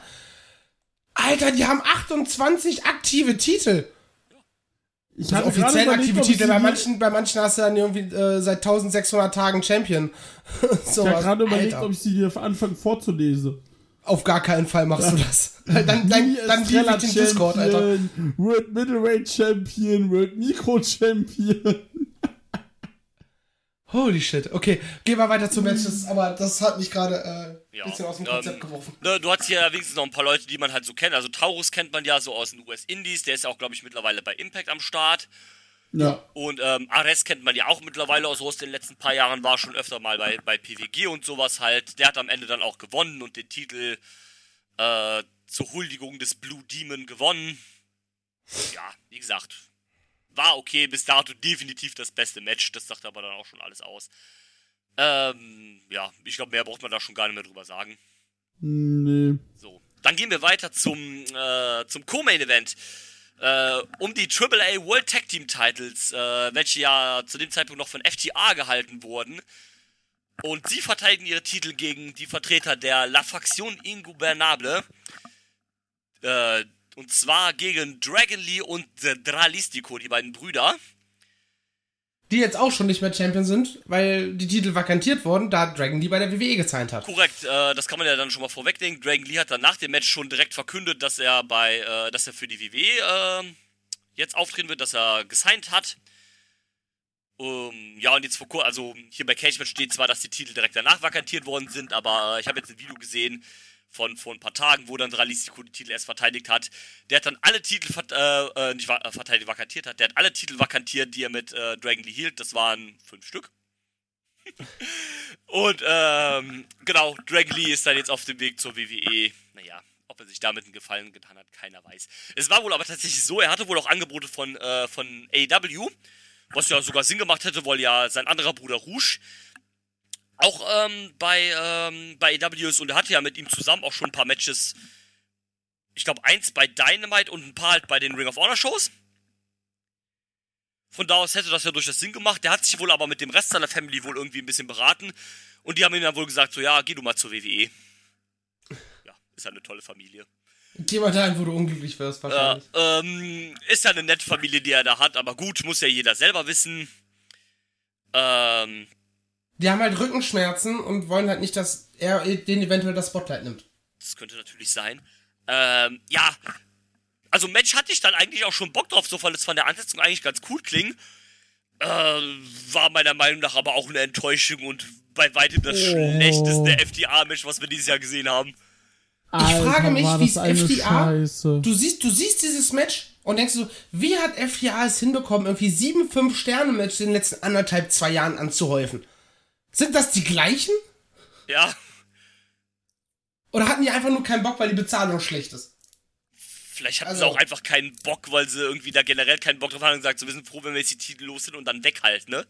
Alter, die haben 28 aktive Titel. Ich hatte gerade offiziell überlegt, aktive ob ich Titel. sie Bei manchen, bei manchen hast du dann irgendwie äh, seit 1600 Tagen Champion. so Ich habe gerade überlegt, Alter. ob ich sie dir anfangen vorzulesen. Auf gar keinen Fall machst du das. dann dann, dann, dann ich den Discord, Alter. World Middleweight Champion, World Micro Champion. Holy shit. Okay, gehen wir weiter zu Matches, aber das hat mich gerade äh, Ja, ein bisschen aus dem ähm, Konzept geworfen. Ne, du hast hier wenigstens noch ein paar Leute, die man halt so kennt. Also Taurus kennt man ja so aus den US-Indies. Der ist ja auch, glaube ich, mittlerweile bei Impact am Start. Ja. Und ähm, Ares kennt man ja auch mittlerweile aus, aus den letzten paar Jahren, war schon öfter mal bei, bei PWG und sowas halt. Der hat am Ende dann auch gewonnen und den Titel äh, zur Huldigung des Blue Demon gewonnen. Ja, wie gesagt, war okay, bis dato definitiv das beste Match. Das sagt aber dann auch schon alles aus. Ähm, ja, ich glaube, mehr braucht man da schon gar nicht mehr drüber sagen. Nee. So, dann gehen wir weiter zum, äh, zum Co-Main Event. Äh, um die AAA World Tag Team Titles, äh, welche ja zu dem Zeitpunkt noch von FTA gehalten wurden. Und sie verteidigen ihre Titel gegen die Vertreter der La Faction Ingubernable. Äh, und zwar gegen Dragon Lee und The Dralistico, die beiden Brüder. Die jetzt auch schon nicht mehr Champion sind, weil die Titel vakantiert wurden, da Dragon Lee bei der WWE gesigned hat. Korrekt, äh, das kann man ja dann schon mal vorwegnehmen. Dragon Lee hat dann nach dem Match schon direkt verkündet, dass er bei, äh, dass er für die WWE äh, jetzt auftreten wird, dass er gesigned hat. Um, ja, und jetzt vor kurzem, also hier bei Cage Match steht zwar, dass die Titel direkt danach vakantiert worden sind, aber äh, ich habe jetzt ein Video gesehen von vor ein paar Tagen, wo dann Dralistico die Titel erst verteidigt hat. Der hat dann alle Titel vert, äh, äh, nicht äh, verteidigt, vakantiert hat. Der hat alle Titel vakantiert, die er mit äh, Dragon Lee hielt. Das waren fünf Stück. Und ähm, genau, Dragon Lee ist dann jetzt auf dem Weg zur WWE. Naja, ob er sich damit einen Gefallen getan hat, keiner weiß. Es war wohl aber tatsächlich so, er hatte wohl auch Angebote von, äh, von AEW, was ja sogar Sinn gemacht hätte, weil ja sein anderer Bruder Rouge auch ähm, bei, ähm, bei AEW ist und er hatte ja mit ihm zusammen auch schon ein paar Matches. Ich glaube, eins bei Dynamite und ein paar halt bei den Ring of Honor Shows. Von da aus hätte das ja durchaus Sinn gemacht. Der hat sich wohl aber mit dem Rest seiner Family wohl irgendwie ein bisschen beraten. Und die haben ihm dann wohl gesagt, so, ja, geh du mal zur WWE. Ja, ist ja eine tolle Familie. Geh mal dahin, wo du unglücklich wirst, Äh, wahrscheinlich. ähm, ist ja eine nette Familie, die er da hat, aber gut, muss ja jeder selber wissen. Ähm, Die haben halt Rückenschmerzen und wollen halt nicht, dass er den eventuell das Spotlight nimmt. das könnte natürlich sein. Ähm, ja. Also Match hatte ich dann eigentlich auch schon Bock drauf, so weil es von der Ansetzung eigentlich ganz cool klingt. Äh, war meiner Meinung nach aber auch eine Enttäuschung und bei weitem das Oh. schlechteste FDA-Match, was wir dieses Jahr gesehen haben. Ich frage mich, wie eine FDA Scheiße. Du siehst, du siehst dieses Match und denkst so, wie hat FTA es hinbekommen, irgendwie sieben, fünf Sterne Matches in den letzten anderthalb, zwei Jahren anzuhäufen? Sind das die gleichen? Ja, Oder hatten die einfach nur keinen Bock, weil die Bezahlung schlecht ist? vielleicht hatten Also- sie auch einfach keinen Bock, weil sie irgendwie da generell keinen Bock drauf haben und gesagt, so, wir sind froh, wenn wir jetzt die Titel los sind und dann weg halt, ne?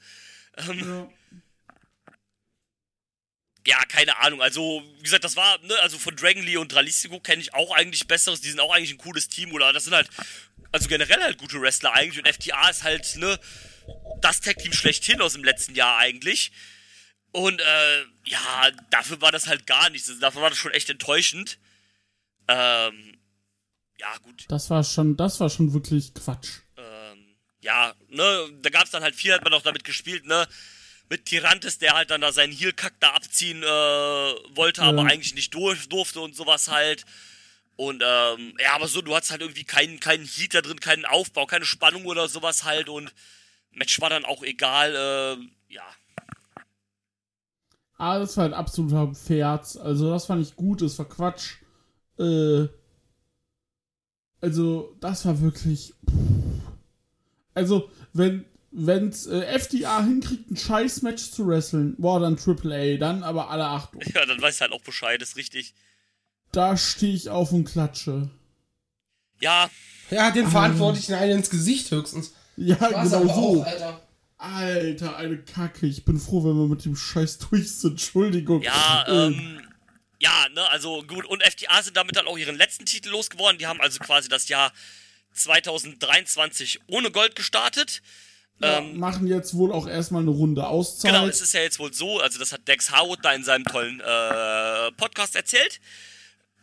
Ähm, ja, keine Ahnung. Also, wie gesagt, das war, ne, also von Dragon Lee und Dralistico kenne ich auch eigentlich Besseres. Die sind auch eigentlich ein cooles Team, oder? Das sind halt, also generell halt gute Wrestler eigentlich. Und FTA ist halt, ne, das Tag-Team schlechthin aus dem letzten Jahr eigentlich. Und, äh, ja, dafür war das halt gar nichts. Also, dafür war das schon echt enttäuschend. Ähm, ja, gut. Das war schon, das war schon wirklich Quatsch. Ähm, ja, ne, da gab's dann halt viel, hat man auch damit gespielt, ne, mit Tirantes, der halt dann da seinen Heelkack da abziehen äh, wollte, aber Ja. eigentlich nicht durch, durfte und sowas halt. Und ähm, ja, aber so, du hattest halt irgendwie keinen, keinen Heat da drin, keinen Aufbau, keine Spannung oder sowas halt und Match war dann auch egal, äh, ja. Ah, das war ein absoluter Pferd. Also, das war nicht gut, das war Quatsch. Äh, also, das war wirklich. Also, wenn wenn's äh, FDA hinkriegt, ein scheiß Match zu wresteln, boah, dann Triple A, dann aber alle Achtung. Ja, dann weißt du halt auch Bescheid, ist richtig. Da stehe ich auf und klatsche. Ja, Ja, den Verantwortlichen einen ins Gesicht höchstens. Ja, genau aber so. auch, Alter. Eine Kacke. Ich bin froh, wenn wir mit dem Scheiß durch sind. Entschuldigung. Ja, Äh, ähm, ja, ne, also gut. Und FDA sind damit dann auch ihren letzten Titel losgeworden. Die haben also quasi das Jahr 2023 ohne Gold gestartet. ja, ähm, machen jetzt wohl auch erstmal eine Runde Auszeit. Genau, es ist ja jetzt wohl so, also das hat Dex Harwood da in seinem tollen äh, Podcast erzählt,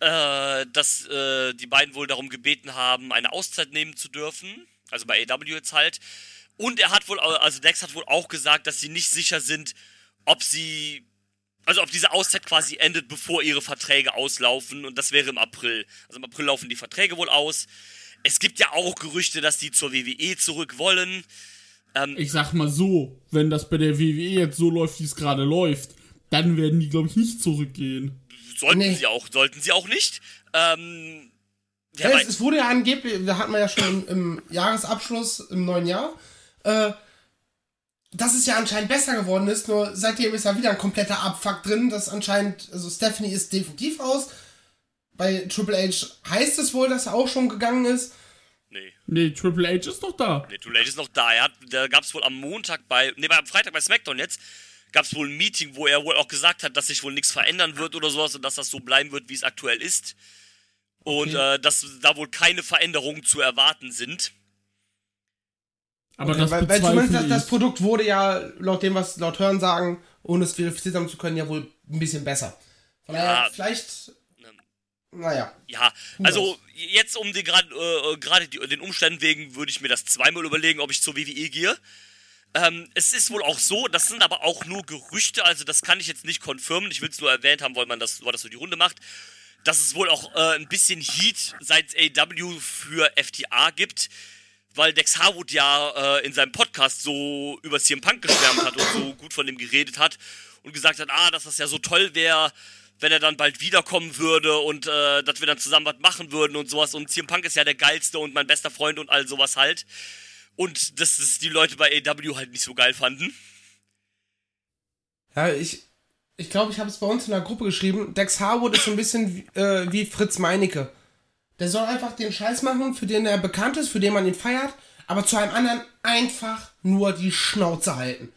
äh, dass äh, die beiden wohl darum gebeten haben, eine Auszeit nehmen zu dürfen. Also bei AW jetzt halt. Und er hat wohl, also Dex hat wohl auch gesagt, dass sie nicht sicher sind, ob sie, also ob diese Auszeit quasi endet, bevor ihre Verträge auslaufen. Und das wäre im April. Also im April laufen die Verträge wohl aus. Es gibt ja auch Gerüchte, dass die zur WWE zurück wollen. Ich sag mal so, wenn das bei der WWE jetzt so läuft, wie es gerade läuft, dann werden die, glaube ich, nicht zurückgehen. Sollten Nee. sie auch, sollten sie auch nicht. Ähm, ja, es, es wurde ja angeblich, da hatten wir ja schon im, im Jahresabschluss im neuen Jahr, äh, dass es ja anscheinend besser geworden ist, nur seitdem ist ja wieder ein kompletter Abfuck drin, dass anscheinend, also Stephanie ist definitiv raus. Bei Triple H heißt es wohl, dass er auch schon gegangen ist. nee, Nee, Triple H ist doch da. nee, Too Late ist noch da. Er hat, da gab es wohl am Montag bei, nee, bei, am Freitag bei SmackDown jetzt, gab es wohl ein Meeting, wo er wohl auch gesagt hat, dass sich wohl nichts verändern wird oder sowas und dass das so bleiben wird, wie es aktuell ist. Und Okay. äh, dass da wohl keine Veränderungen zu erwarten sind. Aber Okay, das weil, weil zumindest das, das. Produkt wurde ja, laut dem, was laut Hören sagen, ohne es verifiziert haben zu können, ja wohl ein bisschen besser. Von daher, Ja. vielleicht, Ähm, naja. Ja, also jetzt um die gerade äh, gerade die- den Umständen wegen würde ich mir das zweimal überlegen, ob ich zur WWE gehe. Ähm, es ist wohl auch so, das sind aber auch nur Gerüchte, also das kann ich jetzt nicht konfirmen. Ich will es nur erwähnt haben, weil man das, weil das so die Runde macht, dass es wohl auch äh, ein bisschen Heat seitens AW für FTA gibt, weil Dex Harwood ja äh, in seinem Podcast so über CM Punk geschwärmt hat und so gut von dem geredet hat und gesagt hat, ah, dass das ja so toll wäre, wenn er dann bald wiederkommen würde und äh, dass wir dann zusammen was machen würden und sowas. Und CM Punk ist ja der geilste und mein bester Freund und all sowas halt. Und dass es die Leute bei AW halt nicht so geil fanden. Ja, ich ich glaube, ich habe es bei uns in der Gruppe geschrieben. Dex Harwood ist so ein bisschen wie, äh, wie Fritz Meinecke. Der soll einfach den Scheiß machen, für den er bekannt ist, für den man ihn feiert, aber zu einem anderen einfach nur die Schnauze halten.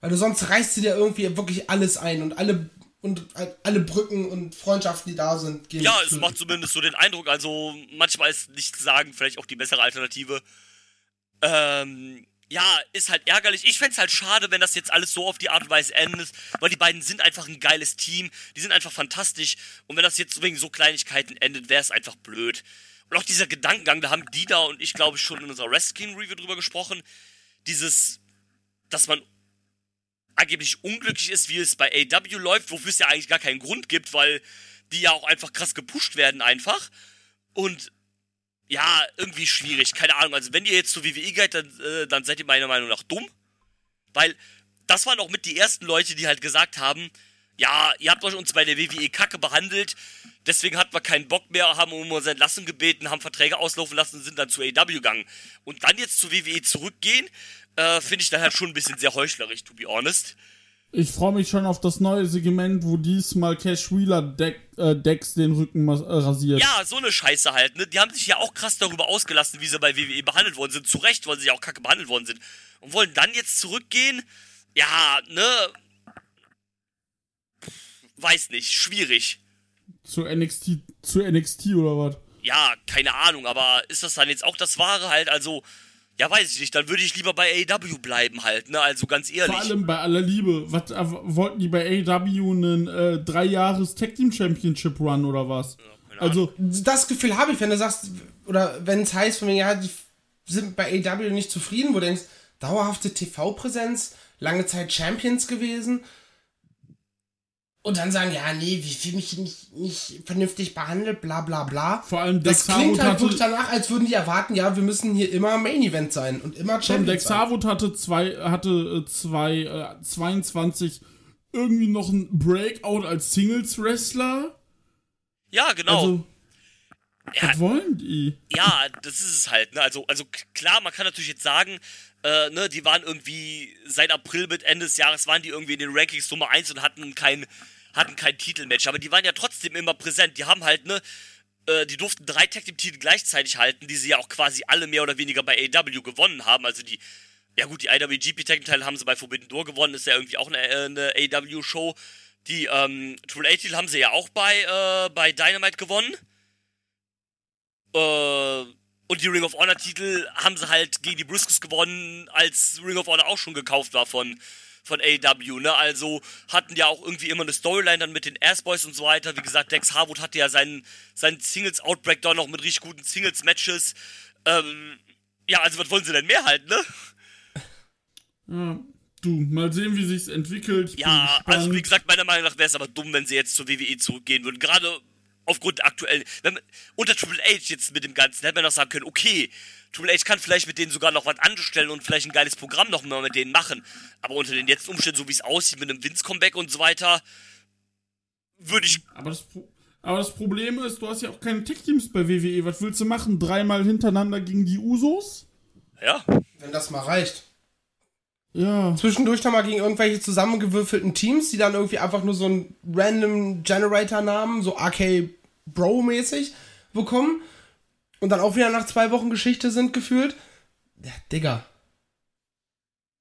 Weil du sonst reißt sie dir irgendwie wirklich alles ein und alle und alle Brücken und Freundschaften, die da sind, gehen. Ja, es macht zumindest so den Eindruck. Also manchmal ist nichts sagen vielleicht auch die bessere Alternative. Ähm, ja, ist halt ärgerlich. Ich fänd's halt schade, wenn das jetzt alles so auf die Art und Weise endet, weil die beiden sind einfach ein geiles Team. Die sind einfach fantastisch. Und wenn das jetzt wegen so Kleinigkeiten endet, wäre es einfach blöd. Und auch dieser Gedankengang, da haben Dida und ich, glaube ich, schon in unserer Wrestling-Review drüber gesprochen. Dieses, dass man angeblich unglücklich ist, wie es bei AW läuft, wofür es ja eigentlich gar keinen Grund gibt, weil die ja auch einfach krass gepusht werden einfach. Und ja, irgendwie schwierig, keine Ahnung. Also wenn ihr jetzt zur WWE geht, dann, äh, dann seid ihr meiner Meinung nach dumm. Weil das waren auch mit die ersten Leute, die halt gesagt haben, ja, ihr habt euch uns bei der WWE kacke behandelt, deswegen hatten wir keinen Bock mehr, haben um unsere Entlassung gebeten, haben Verträge auslaufen lassen und sind dann zu AW gegangen. Und dann jetzt zur WWE zurückgehen, äh, finde ich dann halt schon ein bisschen sehr heuchlerisch, to be honest. Ich freue mich schon auf das neue Segment, wo diesmal Cash Wheeler Deck, äh, Dex den Rücken äh, rasiert. Ja, so eine Scheiße halt, ne? Die haben sich ja auch krass darüber ausgelassen, wie sie bei WWE behandelt worden sind. Zu Recht, weil sie ja auch kacke behandelt worden sind. Und wollen dann jetzt zurückgehen? Ja, ne? weiß nicht, schwierig. Zu NXT, zu NXT oder was? Ja, keine Ahnung, aber ist das dann jetzt auch das Wahre halt? Also, ja, weiß ich nicht. Dann würde ich lieber bei AEW bleiben halt, ne? Also ganz ehrlich. Vor allem bei aller Liebe. Was äh, wollten die bei AEW einen äh, drei Jahres Tag Team Championship Run oder was? also Das Gefühl habe ich, wenn du sagst, oder wenn es heißt, von mir, ja, die sind bei AEW nicht zufrieden, wo du denkst, dauerhafte TV-Präsenz, lange Zeit Champions gewesen. Und dann sagen, ja, nee, wie fühle mich nicht, nicht vernünftig behandelt, bla bla bla. Vor allem das Dex klingt Harwood halt wirklich danach, als würden die erwarten, ja, wir müssen hier immer Main Event sein und immer Tom Champions Dex sein. Harwood hatte zwei, hatte äh, zwei, äh, 22 irgendwie noch ein Breakout als Singles Wrestler. ja, genau. Also, Ja. was wollen die? Ja, das ist es halt, ne? Also, also klar, man kann natürlich jetzt sagen, äh, ne, die waren irgendwie seit April mit Ende des Jahres waren die irgendwie in den Rankings Nummer 1 und hatten kein, hatten kein Titelmatch, aber die waren ja trotzdem immer präsent. Die haben halt, ne, äh, die durften drei Tag Team Titel gleichzeitig halten, die sie ja auch quasi alle mehr oder weniger bei AW gewonnen haben. Also die, ja gut, die IWGP Tag Team Teil haben sie bei Forbidden Door gewonnen, ist ja irgendwie auch eine, äh, eine AW Show. Die ähm, Triple A Titel haben sie ja auch bei, äh, bei Dynamite gewonnen. Äh, und die Ring of Honor Titel haben sie halt gegen die Briscoes gewonnen, als Ring of Honor auch schon gekauft war von, von AEW, ne? Also hatten ja auch irgendwie immer eine Storyline dann mit den Ass Boys und so weiter. Wie gesagt, Dex Harwood hatte ja seinen, seinen Singles Outbreak da noch mit richtig guten Singles Matches. Ähm, ja, also was wollen sie denn mehr halt, ne? Ja, du, mal sehen, wie sich's entwickelt. Ich Ja, also wie gesagt, meiner Meinung nach wäre es aber dumm, wenn sie jetzt zur WWE zurückgehen würden. Gerade aufgrund der aktuellen. Wenn man, unter Triple H jetzt mit dem Ganzen hätte man noch sagen können, okay, Triple H kann vielleicht mit denen sogar noch was anstellen und vielleicht ein geiles Programm noch mal mit denen machen. Aber unter den jetzt Umständen, so wie es aussieht, mit einem Vince-Comeback und so weiter, würde ich. Aber das, aber das Problem ist, du hast ja auch keine Tech-Teams bei WWE. Was willst du machen? Dreimal hintereinander gegen die Usos? Ja, Wenn das mal reicht. Ja. Zwischendurch noch mal gegen irgendwelche zusammengewürfelten Teams, die dann irgendwie einfach nur so einen random Generator-Namen, so RK Bro-mäßig, bekommen. Und dann auch wieder nach zwei Wochen Geschichte sind gefühlt. Ja, Digga.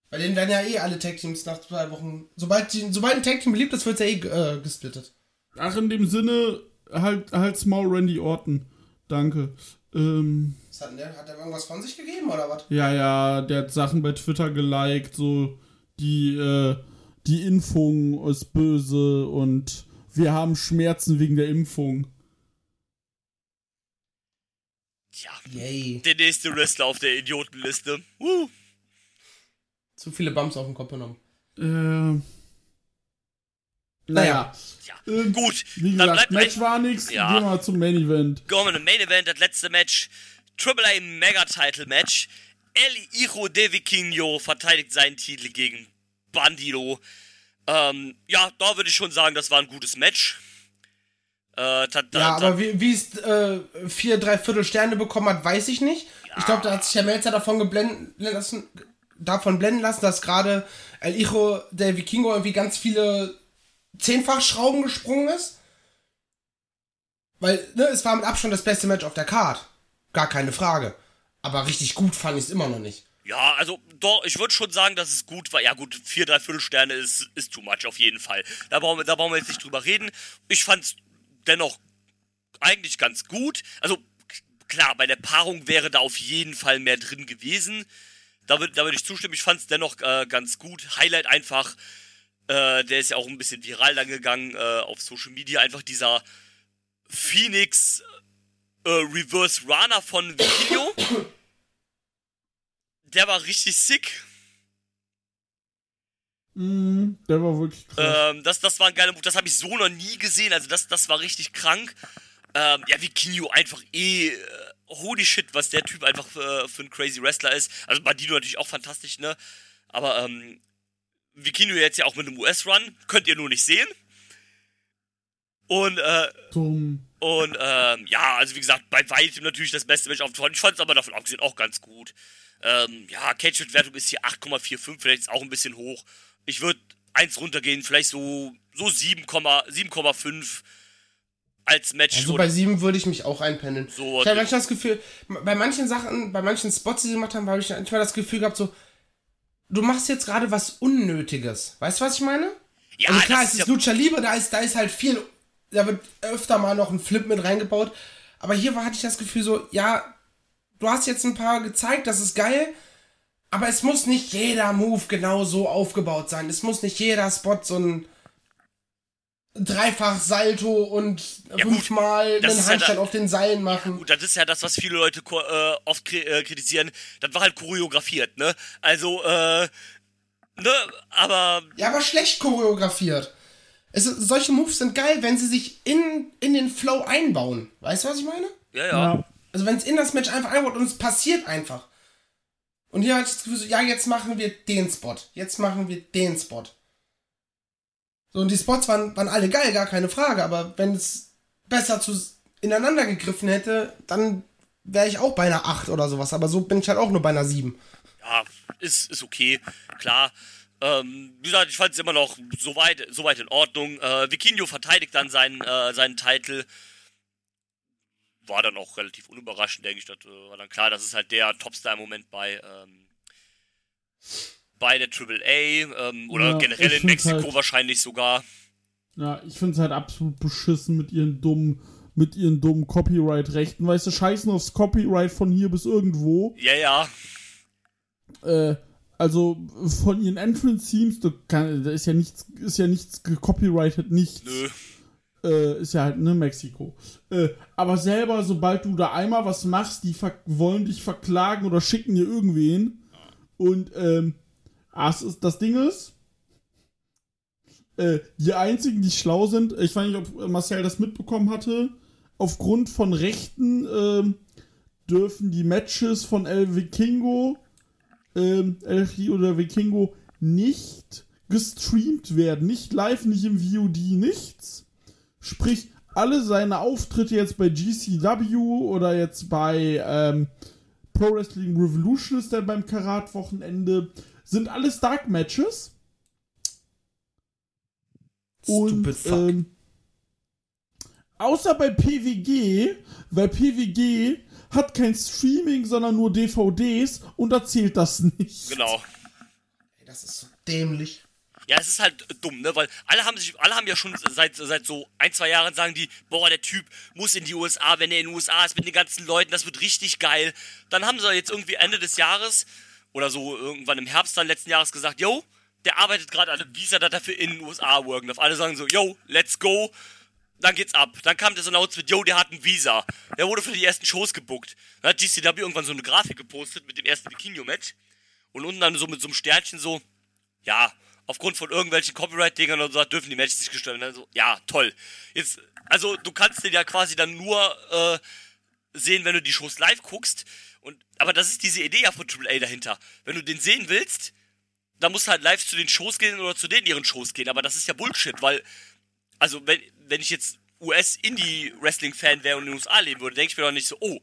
Bei denen werden ja eh alle Tag-Teams nach zwei Wochen. Sobald, die, sobald ein Tag-Team beliebt ist, wird ja eh äh, gesplittet. Ach, in dem Sinne, halt, halt's Maul Randy Orton. Danke. Ähm, Was hat denn der? Hat der irgendwas von sich gegeben oder was? ja, ja, der hat Sachen bei Twitter geliked, so, die, äh, die Impfung ist böse und wir haben Schmerzen wegen der Impfung. tja. Yay. Der nächste Wrestler auf der Idiotenliste. Uh. Zu viele Bumps auf den Kopf genommen. Äh, Naja. Ja, Ähm, gut. wie dann gesagt, bleibt Match ein- war nix, Ja. gehen wir zum Main Event. Kommen wir im Main Event, das letzte Match. Triple A Mega Title Match. El Hijo de Vikingo verteidigt seinen Titel gegen Bandido. Ähm, ja, da würde ich schon sagen, das war ein gutes Match. Äh, ta, ta, Ja, aber wie wie es äh, vier, drei Viertel Sterne bekommen hat, weiß ich nicht. Ich glaube, da hat sich Herr Melzer davon geblenden lassen, davon blenden lassen, dass gerade El Hijo der Vikingo irgendwie ganz viele Zehnfachschrauben gesprungen ist. Weil, ne, es war mit Abstand das beste Match auf der Card. Gar keine Frage. Aber richtig gut fand ich es immer noch nicht. ja, also doch, ich würde schon sagen, dass es gut war. Ja gut, vier, drei Viertelsterne ist, ist too much auf jeden Fall. Da brauchen, wir, da brauchen wir jetzt nicht drüber reden. Ich fand's dennoch eigentlich ganz gut. Also klar, bei der Paarung wäre da auf jeden Fall mehr drin gewesen. Da würde da würd ich zustimmen. Ich fand's dennoch äh, ganz gut. Highlight einfach, äh, der ist ja auch ein bisschen viral dann gegangen äh, auf Social Media. Einfach dieser Phoenix äh, Reverse Runner von Video. Der war richtig sick. Mhm, der war wirklich krass. Ähm, das, das war ein geiler Move. Das habe ich so noch nie gesehen. Also das, das war richtig krank. Ähm, ja, wie Kinyo einfach eh. Äh, holy shit, was der Typ einfach für, für ein crazy Wrestler ist. Also Bandito natürlich auch fantastisch, ne? Aber ähm, Vikinho jetzt ja auch mit einem US-Run. Könnt ihr nur nicht sehen. Und, äh, Dumm. und ähm, ja, also wie gesagt, bei weitem natürlich das beste Match auf der Ich fand es aber davon abgesehen auch ganz gut. Ähm, ja, Cage-Wertung ist hier 8,45, vielleicht ist auch ein bisschen hoch. Ich würde eins runtergehen, vielleicht so, so 7,5 7,5 als Match. Also bei sieben würde ich mich auch einpendeln. So, ich habe manchmal das Gefühl, bei manchen Sachen, bei manchen Spots, die sie gemacht haben, habe ich manchmal das Gefühl gehabt, so, du machst jetzt gerade was Unnötiges. Weißt du, was ich meine? Ja, also klar, es ist ist ja- Lucha Libre, da ist, da ist halt viel, da wird öfter mal noch ein Flip mit reingebaut. Aber hier war, hatte ich das Gefühl so, ja, du hast jetzt ein paar gezeigt, das ist geil, aber es muss nicht jeder Move genau so aufgebaut sein. Es muss nicht jeder Spot so ein Dreifach Salto und Ja, gut, fünfmal das einen ja Handstand da- auf den Seilen machen. Gut, das ist ja das, was viele Leute äh, oft kri äh, kritisieren. Das war halt choreografiert, ne? Also, äh, ne? Aber Ja, aber schlecht choreografiert. Es, solche Moves sind geil, wenn sie sich in, in den Flow einbauen. Weißt du, was ich meine? ja, ja. Ja. Also wenn es in das Match einfach einbaut und es passiert einfach. Und hier hatte ich das Gefühl, so, ja, jetzt machen wir den Spot. Jetzt machen wir den Spot. So, und die Spots waren, waren alle geil, gar keine Frage. Aber wenn es besser zu, ineinander gegriffen hätte, dann wäre ich auch bei einer 8 oder sowas. Aber so bin ich halt auch nur bei einer 7. ja, ist, ist okay, klar. Ähm, wie gesagt, ich fand es immer noch soweit so weit in Ordnung. Äh, Vikinho verteidigt dann seinen, äh, seinen Titel. War dann auch relativ unüberraschend, denke ich. Das äh, war dann klar, das ist halt der Topstar im Moment bei, ähm, bei der AAA ähm, oder Ja, generell in Mexiko halt- wahrscheinlich sogar. Ja, ich find's halt absolut beschissen mit ihren dummen, mit ihren dummen Copyright-Rechten. Weißt du, scheißen aufs Copyright von hier bis irgendwo. Ja, ja. Äh, also von ihren Entrance-Themes, da, kann- da ist ja nichts, ist ja nichts gecopyrighted, nichts. Nö. Äh, ist ja halt, ne, Mexiko. Äh, aber selber, sobald du da einmal was machst, die wollen dich verklagen oder schicken dir irgendwen. Und, ähm, es ist, das Ding ist, äh, die einzigen, die schlau sind, ich weiß nicht, ob Marcel das mitbekommen hatte, aufgrund von Rechten, ähm, dürfen die Matches von El Vikingo, ähm, Rio oder Vikingo nicht gestreamt werden. Nicht live, nicht im VOD, nichts. Sprich, alle seine Auftritte jetzt bei GCW oder jetzt bei ähm, Pro Wrestling Revolution ist dann beim Karat-Wochenende, sind alles Dark Matches. Und ähm, außer bei PWG, weil PWG hat kein Streaming, sondern nur DVDs und da zählt das nicht. Genau. Ey, das ist so dämlich. Ja, es ist halt äh, dumm, ne? Weil alle haben sich, alle haben ja schon seit, seit so ein, zwei Jahren sagen die, boah, der Typ muss in die USA, wenn er in den USA ist mit den ganzen Leuten, das wird richtig geil. Dann haben sie jetzt irgendwie Ende des Jahres oder so irgendwann im Herbst dann letzten Jahres gesagt, yo, der arbeitet gerade an einem Visa, dass er für in den USA worken darf. Alle sagen so, yo, let's go. Dann geht's ab. Dann kam das Announcement, yo, der hat ein Visa. Der wurde für die ersten Shows gebuckt. Dann hat GCW irgendwann so eine Grafik gepostet mit dem ersten Vikinho-Match. Und unten dann so mit so einem Sternchen so, ja, aufgrund von irgendwelchen Copyright-Dingern oder so dürfen die Matches nicht gestellt werden. Also, ja, toll. Jetzt, also du kannst den ja quasi dann nur äh, sehen, wenn du die Shows live guckst. Und, aber das ist diese Idee ja von AAA dahinter. Wenn du den sehen willst, dann musst du halt live zu den Shows gehen oder zu denen ihren Shows gehen. Aber das ist ja Bullshit, weil, also wenn, wenn ich jetzt US-Indie-Wrestling-Fan wäre und in den USA leben würde, denke ich mir doch nicht so, oh,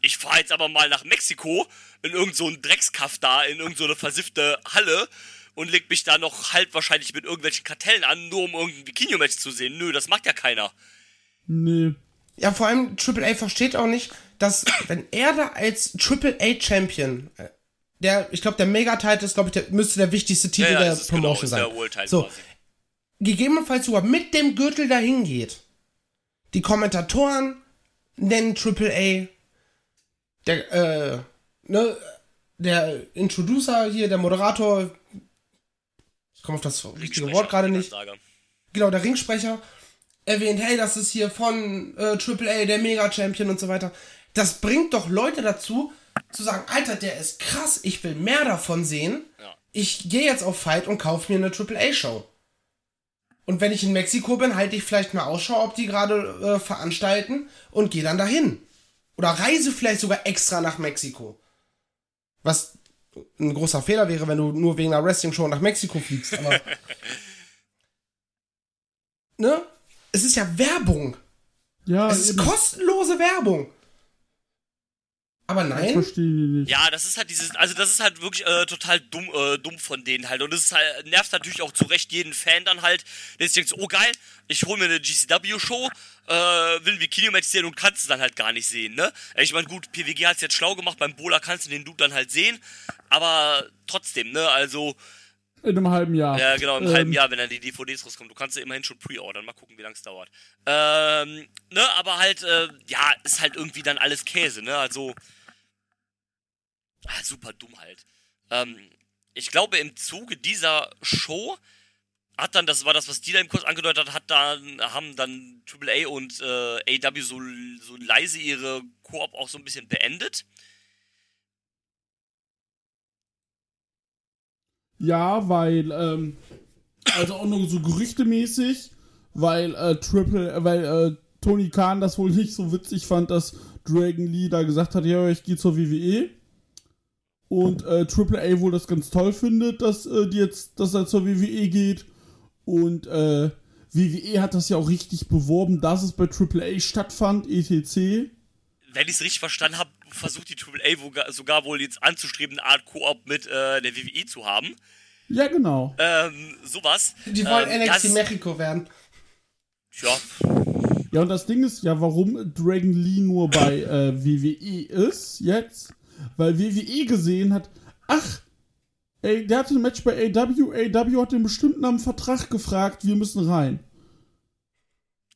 ich fahre jetzt aber mal nach Mexiko in irgend so Dreckskaff da, in irgend so versiffte Halle und leg mich da noch halb wahrscheinlich mit irgendwelchen Kartellen an, nur um irgendein Vikinho-Match zu sehen. Nö, das macht ja keiner. Nee. Ja, vor allem Triple A versteht auch nicht, dass wenn er da als Triple A Champion, äh, der, ich glaube, der Mega-Title ist, glaube ich, der, müsste der wichtigste Titel der es ist genau, Promotion ist sein. der so, quasi. Gegebenenfalls sogar mit dem Gürtel dahin geht. Die Kommentatoren nennen Triple A, der, äh, ne, der Introducer hier, der Moderator, ich komme auf das richtige Wort gerade nicht, genau, der Ringsprecher erwähnt, hey, das ist hier von äh, AAA, der Mega-Champion und so weiter. Das bringt doch Leute dazu, zu sagen, Alter, der ist krass, ich will mehr davon sehen. Ja. Ich gehe jetzt auf Fight und kaufe mir eine AAA-Show. Und wenn ich in Mexiko bin, halte ich vielleicht mal Ausschau, ob die gerade äh, veranstalten und gehe dann dahin. Oder reise vielleicht sogar extra nach Mexiko. Was ein großer Fehler wäre, wenn du nur wegen einer Wrestling-Show nach Mexiko fliegst. Aber ne? Es ist ja Werbung. Ja, Es ist kostenlose Werbung. Aber Ich nein, nicht. Ja, das ist halt dieses, also das ist halt wirklich äh, total dumm, äh, dumm von denen halt. Und das ist halt, nervt natürlich auch zu Recht jeden Fan dann halt, der sich denkt, so, oh geil, ich hole mir eine GCW-Show, äh, will ein Bikini-Match sehen und kannst es dann halt gar nicht sehen, ne? Ich meine, gut, PWG hat's jetzt schlau gemacht, beim Bowler kannst du den Dude dann halt sehen, aber trotzdem, ne, also In einem halben Jahr. Ja, genau, im Ähm, halben Jahr, wenn dann die DVDs rauskommen. Du kannst ja immerhin schon pre-ordern. Mal gucken, wie lange es dauert. Ähm, ne, aber halt, äh, ja, ist halt irgendwie dann alles Käse, ne? Also, ah, super dumm halt. Ähm, ich glaube, im Zuge dieser Show hat dann, das war das, was die da im Kurs angedeutet hat, hat dann, haben dann AAA und äh, AW so, so leise ihre Koop auch so ein bisschen beendet. Ja, weil, ähm, also auch nur so gerüchtemäßig, weil äh, Triple, äh, weil äh, Tony Khan das wohl nicht so witzig fand, dass Dragon Lee da gesagt hat, ja, ich gehe zur WWE. Und äh, Triple A wohl das ganz toll findet, dass äh, die jetzt, dass er zur WWE geht. Und äh, WWE hat das ja auch richtig beworben, dass es bei Triple A stattfand, etc. wenn ich es richtig verstanden habe, versucht die AAA woga- sogar wohl jetzt anzustreben, eine Art Koop mit äh, der WWE zu haben. Ja, genau. Ähm, sowas. Die wollen ähm, NXT Mexico werden. Ja, Ja, und das Ding ist ja, warum Dragon Lee nur bei äh, WWE ist jetzt, weil WWE gesehen hat, ach, ey, der hatte ein Match bei AW, AW hat den bestimmten am Vertrag gefragt, wir müssen rein.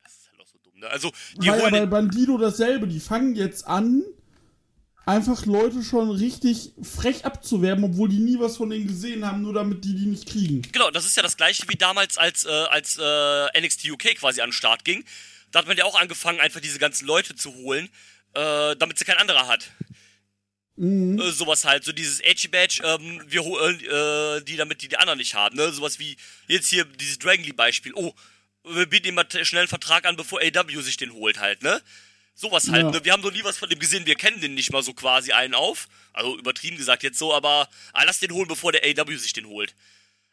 das ist halt auch so dumm. Ne? Also, die Weil ja bei Bandido dasselbe, die fangen jetzt an, einfach Leute schon richtig frech abzuwerben, obwohl die nie was von denen gesehen haben, nur damit die die nicht kriegen. Genau, das ist ja das gleiche wie damals, als, äh, als äh, NXT UK quasi an den Start ging. Da hat man ja auch angefangen, einfach diese ganzen Leute zu holen, äh, damit sie kein anderer hat. Mhm. Äh, sowas halt, so dieses Edgy Badge, ähm, wir holen äh, die, damit die die anderen nicht haben, ne? Sowas wie jetzt hier dieses Dragon Lee Beispiel. Oh, wir bieten ihm mal schnell einen Vertrag an, bevor AW sich den holt halt, ne? Sowas halt, Ja. ne? Wir haben noch nie was von dem gesehen, wir kennen den nicht mal so quasi einen auf. Also übertrieben gesagt jetzt so, aber ah, lass den holen, bevor der AW sich den holt.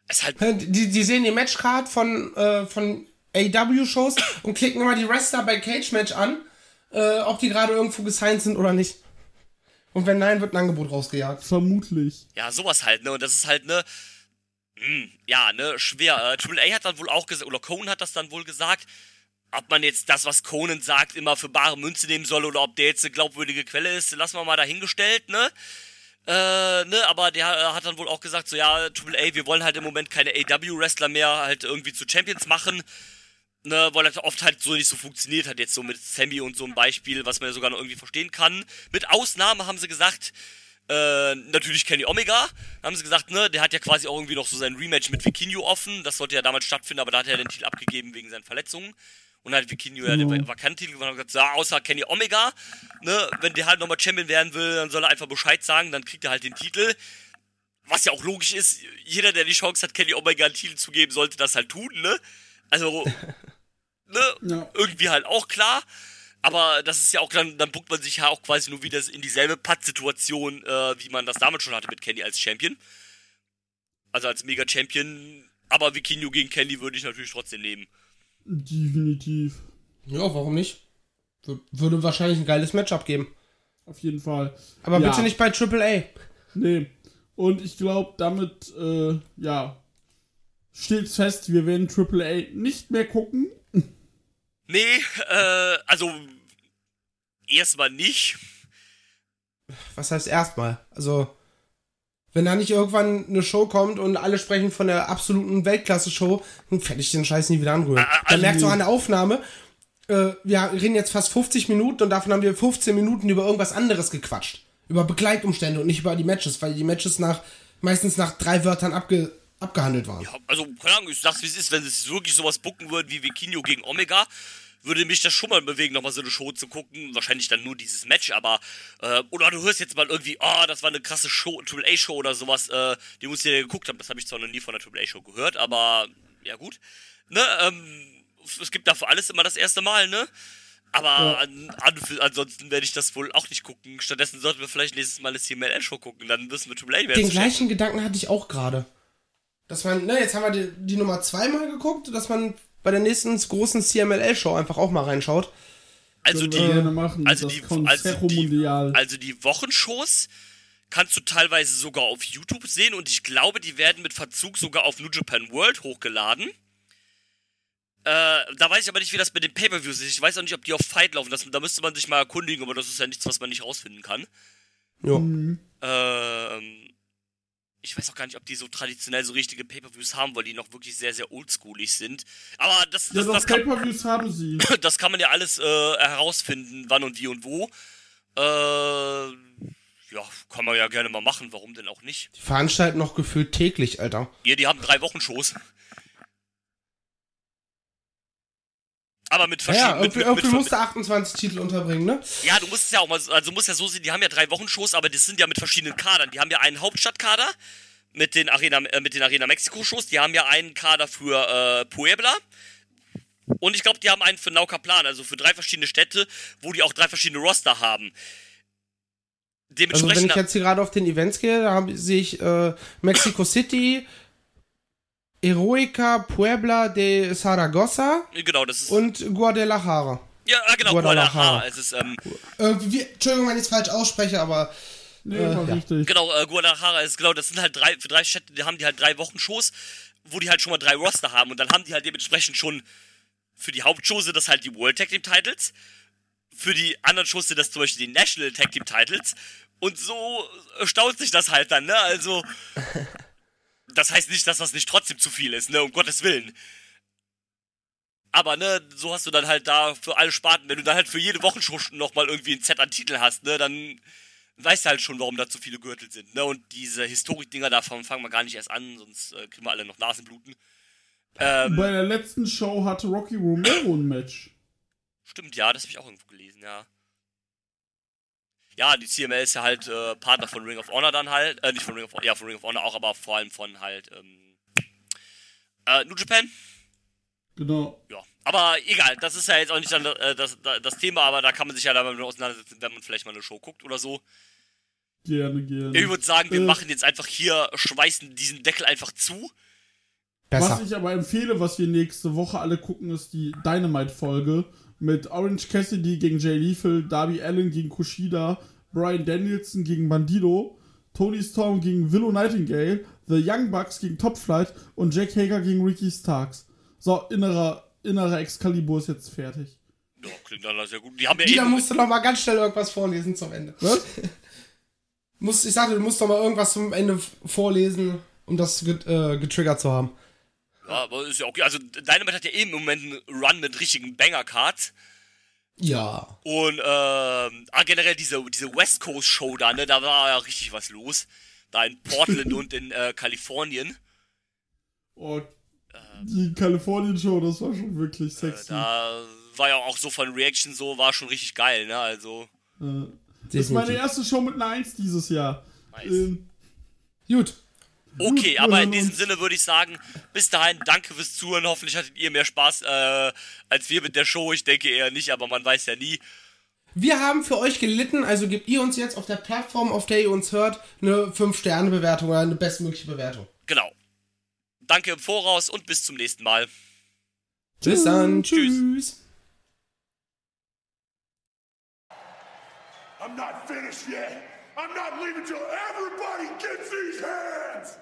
Es ist halt Die, die sehen die Matchcard von, äh, von AW-Shows und klicken immer die Wrestler bei Cage Match an, äh, ob die gerade irgendwo gesigned sind oder nicht. Und wenn nein, wird ein Angebot rausgejagt. Vermutlich. Ja, sowas halt, ne? Und das ist halt, ne? Hm, ja, ne, schwer. Äh, Triple A hat dann wohl auch gesagt, oder Conan hat das dann wohl gesagt, ob man jetzt das, was Conan sagt, immer für bare Münze nehmen soll oder ob der jetzt eine glaubwürdige Quelle ist, lassen wir mal dahingestellt, ne? Äh, ne, aber der äh, hat dann wohl auch gesagt, so ja, Triple A, wir wollen halt im Moment keine AW-Wrestler mehr halt irgendwie zu Champions machen. Ne, weil das oft halt so nicht so funktioniert hat, jetzt so mit Sammy und so ein Beispiel, was man ja sogar noch irgendwie verstehen kann. Mit Ausnahme haben sie gesagt, äh, natürlich Kenny Omega, haben sie gesagt, ne, der hat ja quasi auch irgendwie noch so sein Rematch mit Vikinho offen, das sollte ja damals stattfinden, aber da hat er den Titel abgegeben wegen seinen Verletzungen. Und dann hat Vikinho ja den Ja. Vakantitel gewonnen und hat gesagt, ja, außer Kenny Omega, ne, wenn der halt nochmal Champion werden will, dann soll er einfach Bescheid sagen, dann kriegt er halt den Titel. Was ja auch logisch ist, jeder, der die Chance hat, Kenny Omega einen Titel zu geben, sollte das halt tun, ne? Also, ne, Ja. irgendwie halt auch klar. Aber das ist ja auch dann, dann buckt man sich ja auch quasi nur wieder in dieselbe Pattsituation, äh, wie man das damals schon hatte mit Kenny als Champion. Also als Mega-Champion. Aber Vikinho gegen Kenny würde ich natürlich trotzdem nehmen. Definitiv. Ja, warum nicht? Wür- Würde wahrscheinlich ein geiles Matchup geben. Auf jeden Fall. Aber Ja. bitte nicht bei AAA. Nee. Und ich glaube, damit, äh, ja, steht's fest, wir werden AAA nicht mehr gucken. Nee, äh, also erstmal nicht. Was heißt erstmal? Also, wenn da nicht irgendwann eine Show kommt und alle sprechen von der absoluten Weltklasse-Show, dann werde ich den Scheiß nie wieder anrühren. Ah, Man merkt nee. auch an der Aufnahme, äh, wir reden jetzt fast 50 Minuten und davon haben wir 15 Minuten über irgendwas anderes gequatscht. Über Begleitumstände und nicht über die Matches, weil die Matches nach meistens nach drei Wörtern abge, abgehandelt waren. Ja, also, keine Ahnung, ich sag's wie es ist, wenn es wirklich sowas bucken würden wie Vikinho gegen Omega, würde mich das schon mal bewegen, nochmal so eine Show zu gucken. Wahrscheinlich dann nur dieses Match, aber, äh, oder du hörst jetzt mal irgendwie, ah, das war eine krasse Show, Triple A-Show oder sowas, äh, die musst du dir geguckt haben. Das habe ich zwar noch nie von der Triple A-Show gehört, aber, ja gut. Ne, ähm, es gibt dafür alles immer das erste Mal, ne? Aber an, an, ansonsten werde ich das wohl auch nicht gucken. Stattdessen sollten wir vielleicht nächstes Mal eine CMLL-Show gucken, dann wissen wir Triple A. wer Den gleichen Gedanken hatte ich auch gerade. Dass man, ne, jetzt haben wir die, die Nummer zweimal geguckt, dass man bei der nächsten großen CMLL-Show einfach auch mal reinschaut. Also die, machen, also die, also die, also die Wochenshows kannst du teilweise sogar auf YouTube sehen und ich glaube, die werden mit Verzug sogar auf New Japan World hochgeladen. Äh, da weiß ich aber nicht, wie das mit den Pay-Per-Views ist. Ich weiß auch nicht, ob die auf Fight laufen. Das, da müsste man sich mal erkundigen, aber das ist ja nichts, was man nicht rausfinden kann. Jo. Mhm. Ähm, ich weiß auch gar nicht, ob die so traditionell so richtige Pay-Per-Views haben, weil die noch wirklich sehr, sehr oldschoolig sind. Aber das, Ja, das, doch, das, Pay-Per-Views haben sie. das kann man ja alles äh, herausfinden, wann und wie und wo. Äh, ja, kann man ja gerne mal machen, warum denn auch nicht? Die veranstalten noch gefühlt täglich, Alter. Ja, die haben drei Wochen Shows. Aber mit Ja, verschiedenen. irgendwie, mit, irgendwie mit, musst du 28 Titel unterbringen, ne? Ja, du musst es ja auch mal, so- also musst ja so sehen, die haben ja drei Wochen Shows, aber das sind ja mit verschiedenen Kadern. Die haben ja einen Hauptstadtkader mit den Arena, äh, mit den Arena Mexiko Shows, die haben ja einen Kader für äh, Puebla. Und ich glaube, die haben einen für Naucaplan, also für drei verschiedene Städte, wo die auch drei verschiedene Roster haben. Also wenn Dementsprechend ich jetzt hier gerade auf den Events gehe, da sehe ich äh, Mexico City, Heroica, Puebla de Zaragoza genau, das ist und Guadalajara. ja ah, genau Guadalajara. Guadalajara. Es ist ähm, Äh, wie, Entschuldigung, wenn ich es falsch ausspreche, aber Nee, war ja. richtig. Genau, äh, Guadalajara ist genau, das sind halt drei, für drei Städte, die haben die halt drei Wochen Shows, wo die halt schon mal drei Roster haben und dann haben die halt dementsprechend schon für die Hauptshows sind das halt die World Tag Team Titles, für die anderen Shows sind das zum Beispiel die National Tag Team Titles und so staut sich das halt dann, ne? Also, das heißt nicht, dass das nicht trotzdem zu viel ist, ne? Um Gottes Willen. Aber, ne, so hast du dann halt da für alle Sparten, wenn du dann halt für jede Wochenshow nochmal irgendwie ein Set an Titeln hast, ne, dann weißt du halt schon, warum da zu viele Gürtel sind, ne? Und diese Historik-Dinger, davon fangen wir gar nicht erst an, sonst äh, kriegen wir alle noch Nasenbluten. Ähm, Bei der letzten Show hatte Rocky Romero ein Match. stimmt, ja, das habe ich auch irgendwo gelesen, ja. Ja, die CML ist ja halt äh, Partner von Ring of Honor dann halt, äh, nicht von Ring of Honor, ja, von Ring of Honor auch, aber vor allem von halt, ähm, äh, New Japan. Genau. Ja, aber egal, das ist ja jetzt auch nicht dann, äh, das, das, Thema, aber da kann man sich ja damit auseinandersetzen, wenn man vielleicht mal eine Show guckt oder so. Gerne, gerne. Ich würde sagen, wir Äh. machen jetzt einfach hier, schweißen diesen Deckel einfach zu. besser. Was ich aber empfehle, was wir nächste Woche alle gucken, ist die Dynamite-Folge mit Orange Cassidy gegen Jay Lethal, Darby Allen gegen Kushida, Brian Danielson gegen Bandido, Tony Storm gegen Willow Nightingale, The Young Bucks gegen Top Flight und Jack Hager gegen Ricky Starks. So, innerer, innerer Excalibur ist jetzt fertig. Ja, klingt dann sehr gut. Die haben ja Wieder eben, musst du noch mal ganz schnell irgendwas vorlesen zum Ende. Was? Muss, ich sagte, du musst doch mal irgendwas zum Ende vorlesen, um das get, äh, getriggert zu haben. Ja, aber ist ja okay. Also, Dynamite hat ja eben im Moment einen Run mit richtigen Banger-Cards. Ja. Und, ähm, ah, generell diese, diese West Coast Show da, ne, da war ja richtig was los. Da in Portland und in äh, Kalifornien. Oh, die Kalifornien-Show, das war schon wirklich Äh, sexy. da war ja auch so von Reaction so, war schon richtig geil, ne, also. Äh, das ist meine erste Show mit einer 1 dieses Jahr. Nice. Ähm, Gut. Okay, aber in diesem. Sinne würde ich sagen, bis dahin, danke fürs Zuhören. Hoffentlich hattet ihr mehr Spaß äh, als wir mit der Show. Ich denke eher nicht, aber man weiß ja nie. Wir haben für euch gelitten, also gebt ihr uns jetzt auf der Plattform, auf der ihr uns hört, eine 5-Sterne-Bewertung oder eine bestmögliche Bewertung. Genau. Danke im Voraus und bis zum nächsten Mal. Bis dann. Tschüss. Tschüss. I'm not finished yet. I'm not leaving till everybody gets these hands.